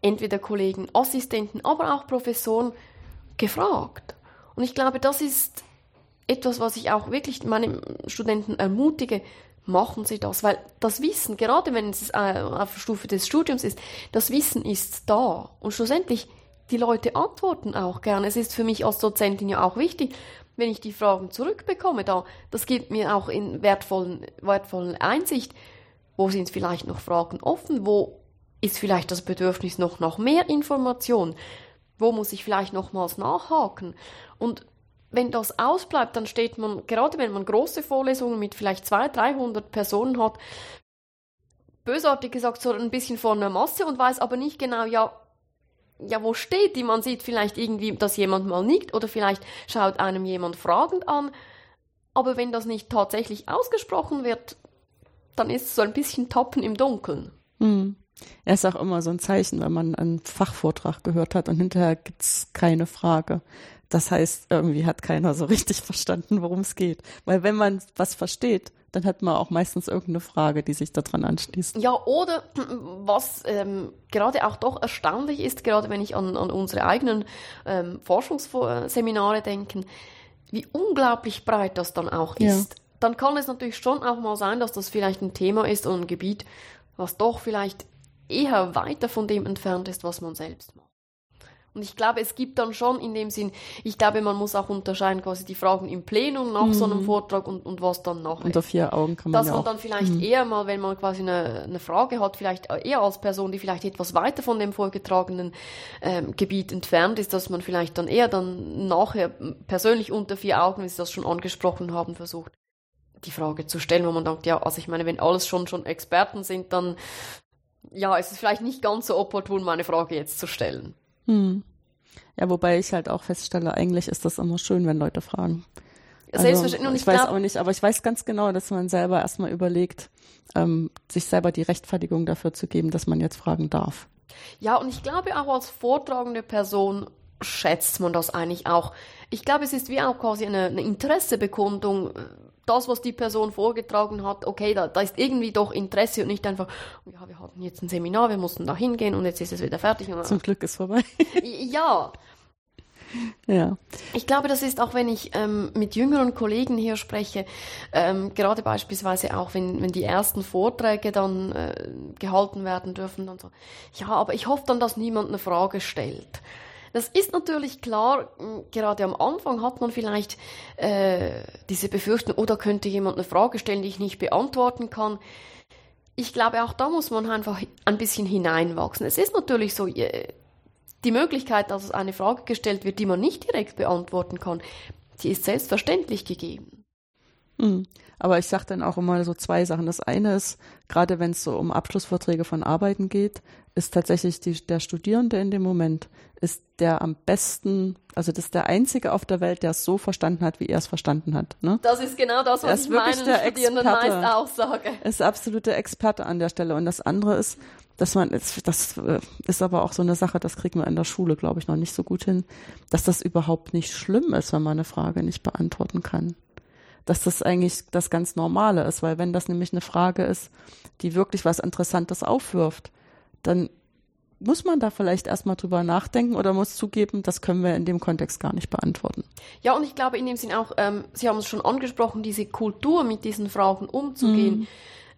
entweder Kollegen, Assistenten, aber auch Professoren gefragt. Und ich glaube, das ist etwas, was ich auch wirklich meinen Studenten ermutige, machen Sie das, weil das Wissen, gerade wenn es äh, auf Stufe des Studiums ist, das Wissen ist da und schlussendlich die Leute antworten auch gerne. Es ist für mich als Dozentin ja auch wichtig, wenn ich die Fragen zurückbekomme, da, das gibt mir auch in wertvollen, wertvollen Einsicht, wo sind vielleicht noch Fragen offen, wo ist vielleicht das Bedürfnis noch nach mehr Information, wo muss ich vielleicht nochmals nachhaken? Und wenn das ausbleibt, dann steht man, gerade wenn man große Vorlesungen mit vielleicht 200, 300 Personen hat, bösartig gesagt, so ein bisschen vor einer Masse und weiß aber nicht genau, ja, ja, wo steht die? Man sieht vielleicht irgendwie, dass jemand mal nickt oder vielleicht schaut einem jemand fragend an. Aber wenn das nicht tatsächlich ausgesprochen wird, dann ist es so ein bisschen Tappen im Dunkeln. Hm. Er ist auch immer so ein Zeichen, wenn man einen Fachvortrag gehört hat und hinterher gibt's keine Frage. Das heißt, irgendwie hat keiner so richtig verstanden, worum es geht. Weil wenn man was versteht, dann hat man auch meistens irgendeine Frage, die sich daran anschließt. Ja, oder [clears throat] was ähm, gerade auch doch erstaunlich ist, gerade wenn ich an, an unsere eigenen ähm, Forschungsseminare denke, wie unglaublich breit das dann auch ist. Ja. Dann kann es natürlich schon auch mal sein, dass das vielleicht ein Thema ist und ein Gebiet, was doch vielleicht eher weiter von dem entfernt ist, was man selbst macht. Und ich glaube, es gibt dann schon in dem Sinn, ich glaube, man muss auch unterscheiden, quasi die Fragen im Plenum nach mhm. so einem mhm. Vortrag und, und was dann nachher. Unter vier Augen kann man Dass ja man auch. dann vielleicht mhm. eher mal, wenn man quasi eine, eine Frage hat, vielleicht eher als Person, die vielleicht etwas weiter von dem vorgetragenen ähm, Gebiet entfernt ist, dass man vielleicht dann eher dann nachher persönlich unter vier Augen, wie Sie das schon angesprochen haben, versucht, die Frage zu stellen, wo man denkt, ja, also ich meine, wenn alles schon schon Experten sind, dann ja, ist es vielleicht nicht ganz so opportun, meine Frage jetzt zu stellen. Hm. Ja, wobei ich halt auch feststelle, eigentlich ist das immer schön, wenn Leute fragen. Selbstverständlich. Also, ich, ich weiß auch nicht, aber ich weiß ganz genau, dass man selber erstmal überlegt, ähm, sich selber die Rechtfertigung dafür zu geben, dass man jetzt fragen darf. Ja, und ich glaube auch als vortragende Person schätzt man das eigentlich auch. Ich glaube, es ist wie auch quasi eine, eine Interessebekundung das, was die Person vorgetragen hat, okay, da, da ist irgendwie doch Interesse und nicht einfach, ja, wir hatten jetzt ein Seminar, wir mussten da hingehen und jetzt ist es wieder fertig. Zum Glück ist vorbei. ja. Ja. Ich glaube, das ist auch, wenn ich ähm, mit jüngeren Kollegen hier spreche, ähm, gerade beispielsweise auch, wenn, wenn die ersten Vorträge dann äh, gehalten werden dürfen, dann so, ja, aber ich hoffe dann, dass niemand eine Frage stellt. Das ist natürlich klar, gerade am Anfang hat man vielleicht äh, diese Befürchtung, oder oh, könnte jemand eine Frage stellen, die ich nicht beantworten kann. Ich glaube, auch da muss man einfach ein bisschen hineinwachsen. Es ist natürlich so, die Möglichkeit, dass eine Frage gestellt wird, die man nicht direkt beantworten kann, die ist selbstverständlich gegeben. Mhm. Aber ich sage dann auch immer so zwei Sachen. Das eine ist, gerade wenn es so um Abschlussvorträge von Arbeiten geht, ist tatsächlich die, der Studierende in dem Moment, ist der am besten, also das ist der Einzige auf der Welt, der es so verstanden hat, wie er es verstanden hat. Ne? Das ist genau das, was ich meinen Studierenden Experte, meist auch sage. Ist absolute Experte an der Stelle. Und das andere ist, dass man, das äh, ist aber auch so eine Sache, das kriegen wir in der Schule, glaube ich, noch nicht so gut hin, dass das überhaupt nicht schlimm ist, wenn man eine Frage nicht beantworten kann dass das eigentlich das ganz Normale ist, weil wenn das nämlich eine Frage ist, die wirklich was Interessantes aufwirft, dann muss man da vielleicht erstmal drüber nachdenken oder muss zugeben, das können wir in dem Kontext gar nicht beantworten. Ja, und ich glaube in dem Sinn auch, ähm, Sie haben es schon angesprochen, diese Kultur mit diesen Fragen umzugehen. Mhm.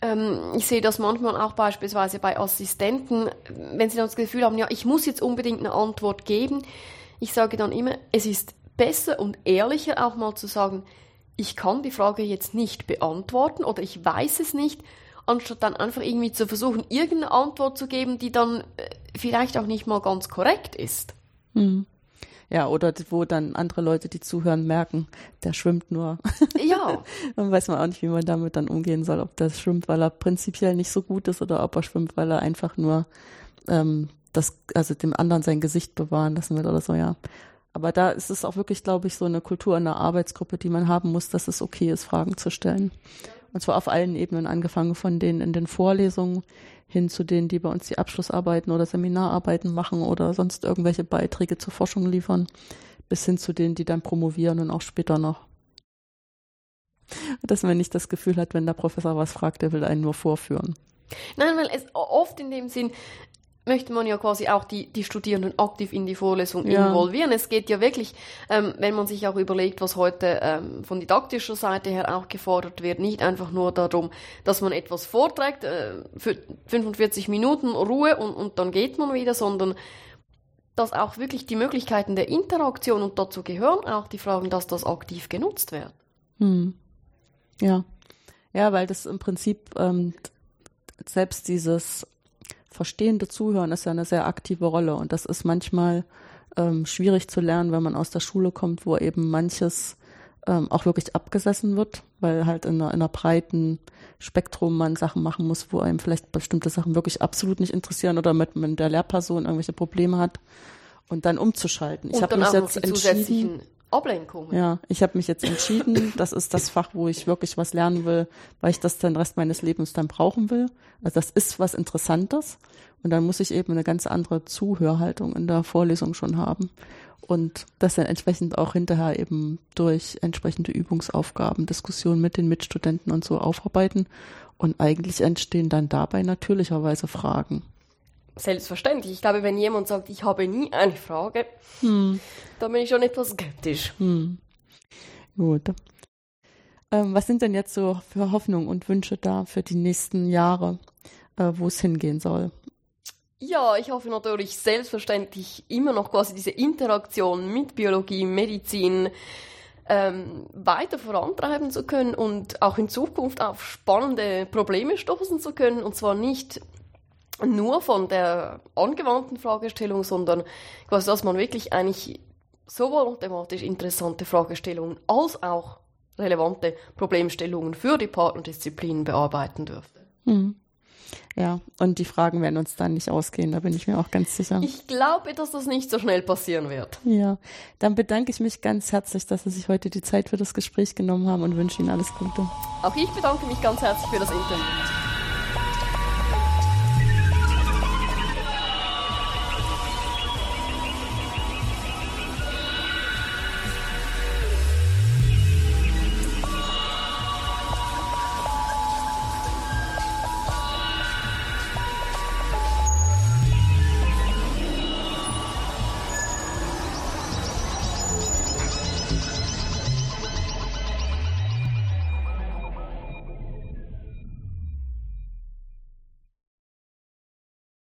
Ähm, ich sehe das manchmal auch beispielsweise bei Assistenten, wenn sie dann das Gefühl haben, ja, ich muss jetzt unbedingt eine Antwort geben. Ich sage dann immer, es ist besser und ehrlicher auch mal zu sagen, ich kann die Frage jetzt nicht beantworten oder ich weiß es nicht, anstatt dann einfach irgendwie zu versuchen, irgendeine Antwort zu geben, die dann äh, vielleicht auch nicht mal ganz korrekt ist. Hm. Ja, oder wo dann andere Leute, die zuhören, merken, der schwimmt nur. Ja. [laughs] dann weiß man auch nicht, wie man damit dann umgehen soll, ob der schwimmt, weil er prinzipiell nicht so gut ist oder ob er schwimmt, weil er einfach nur ähm, das, also dem anderen sein Gesicht bewahren lassen will oder so, ja. Aber da ist es auch wirklich, glaube ich, so eine Kultur in der Arbeitsgruppe, die man haben muss, dass es okay ist, Fragen zu stellen. Und zwar auf allen Ebenen, angefangen von denen in den Vorlesungen hin zu denen, die bei uns die Abschlussarbeiten oder Seminararbeiten machen oder sonst irgendwelche Beiträge zur Forschung liefern, bis hin zu denen, die dann promovieren und auch später noch. Dass man nicht das Gefühl hat, wenn der Professor was fragt, der will einen nur vorführen. Nein, weil es oft in dem Sinn, möchte man ja quasi auch die, die Studierenden aktiv in die Vorlesung ja. involvieren. Es geht ja wirklich, ähm, wenn man sich auch überlegt, was heute ähm, von didaktischer Seite her auch gefordert wird, nicht einfach nur darum, dass man etwas vorträgt, äh, für 45 Minuten Ruhe und, und dann geht man wieder, sondern dass auch wirklich die Möglichkeiten der Interaktion und dazu gehören auch die Fragen, dass das aktiv genutzt wird. Hm. Ja. Ja, weil das im Prinzip ähm, selbst dieses verstehende Zuhören ist ja eine sehr aktive Rolle und das ist manchmal ähm, schwierig zu lernen, wenn man aus der Schule kommt, wo eben manches ähm, auch wirklich abgesessen wird, weil halt in einer, in einer breiten Spektrum man Sachen machen muss, wo einem vielleicht bestimmte Sachen wirklich absolut nicht interessieren oder mit, mit der Lehrperson irgendwelche Probleme hat und dann umzuschalten. Und ich habe mich jetzt entschieden, Ablenkungen. Ja, ich habe mich jetzt entschieden, das ist das Fach, wo ich wirklich was lernen will, weil ich das den Rest meines Lebens dann brauchen will. Also das ist was Interessantes und dann muss ich eben eine ganz andere Zuhörhaltung in der Vorlesung schon haben und das dann entsprechend auch hinterher eben durch entsprechende Übungsaufgaben, Diskussionen mit den Mitstudenten und so aufarbeiten und eigentlich entstehen dann dabei natürlicherweise Fragen selbstverständlich. Ich glaube, wenn jemand sagt, ich habe nie eine Frage, hm. dann bin ich schon etwas skeptisch. Hm. Gut. Ähm, was sind denn jetzt so für Hoffnungen und Wünsche da für die nächsten Jahre, äh, wo es hingehen soll? Ja, ich hoffe natürlich selbstverständlich immer noch quasi diese Interaktion mit Biologie, Medizin ähm, weiter vorantreiben zu können und auch in Zukunft auf spannende Probleme stoßen zu können. Und zwar nicht nur von der angewandten Fragestellung, sondern quasi, dass man wirklich eigentlich sowohl mathematisch interessante Fragestellungen als auch relevante Problemstellungen für die Partnerdisziplinen bearbeiten dürfte. Mhm. Ja, und die Fragen werden uns dann nicht ausgehen, da bin ich mir auch ganz sicher. Ich glaube, dass das nicht so schnell passieren wird. Ja, dann bedanke ich mich ganz herzlich, dass Sie sich heute die Zeit für das Gespräch genommen haben und wünsche Ihnen alles Gute. Auch ich bedanke mich ganz herzlich für das Interview.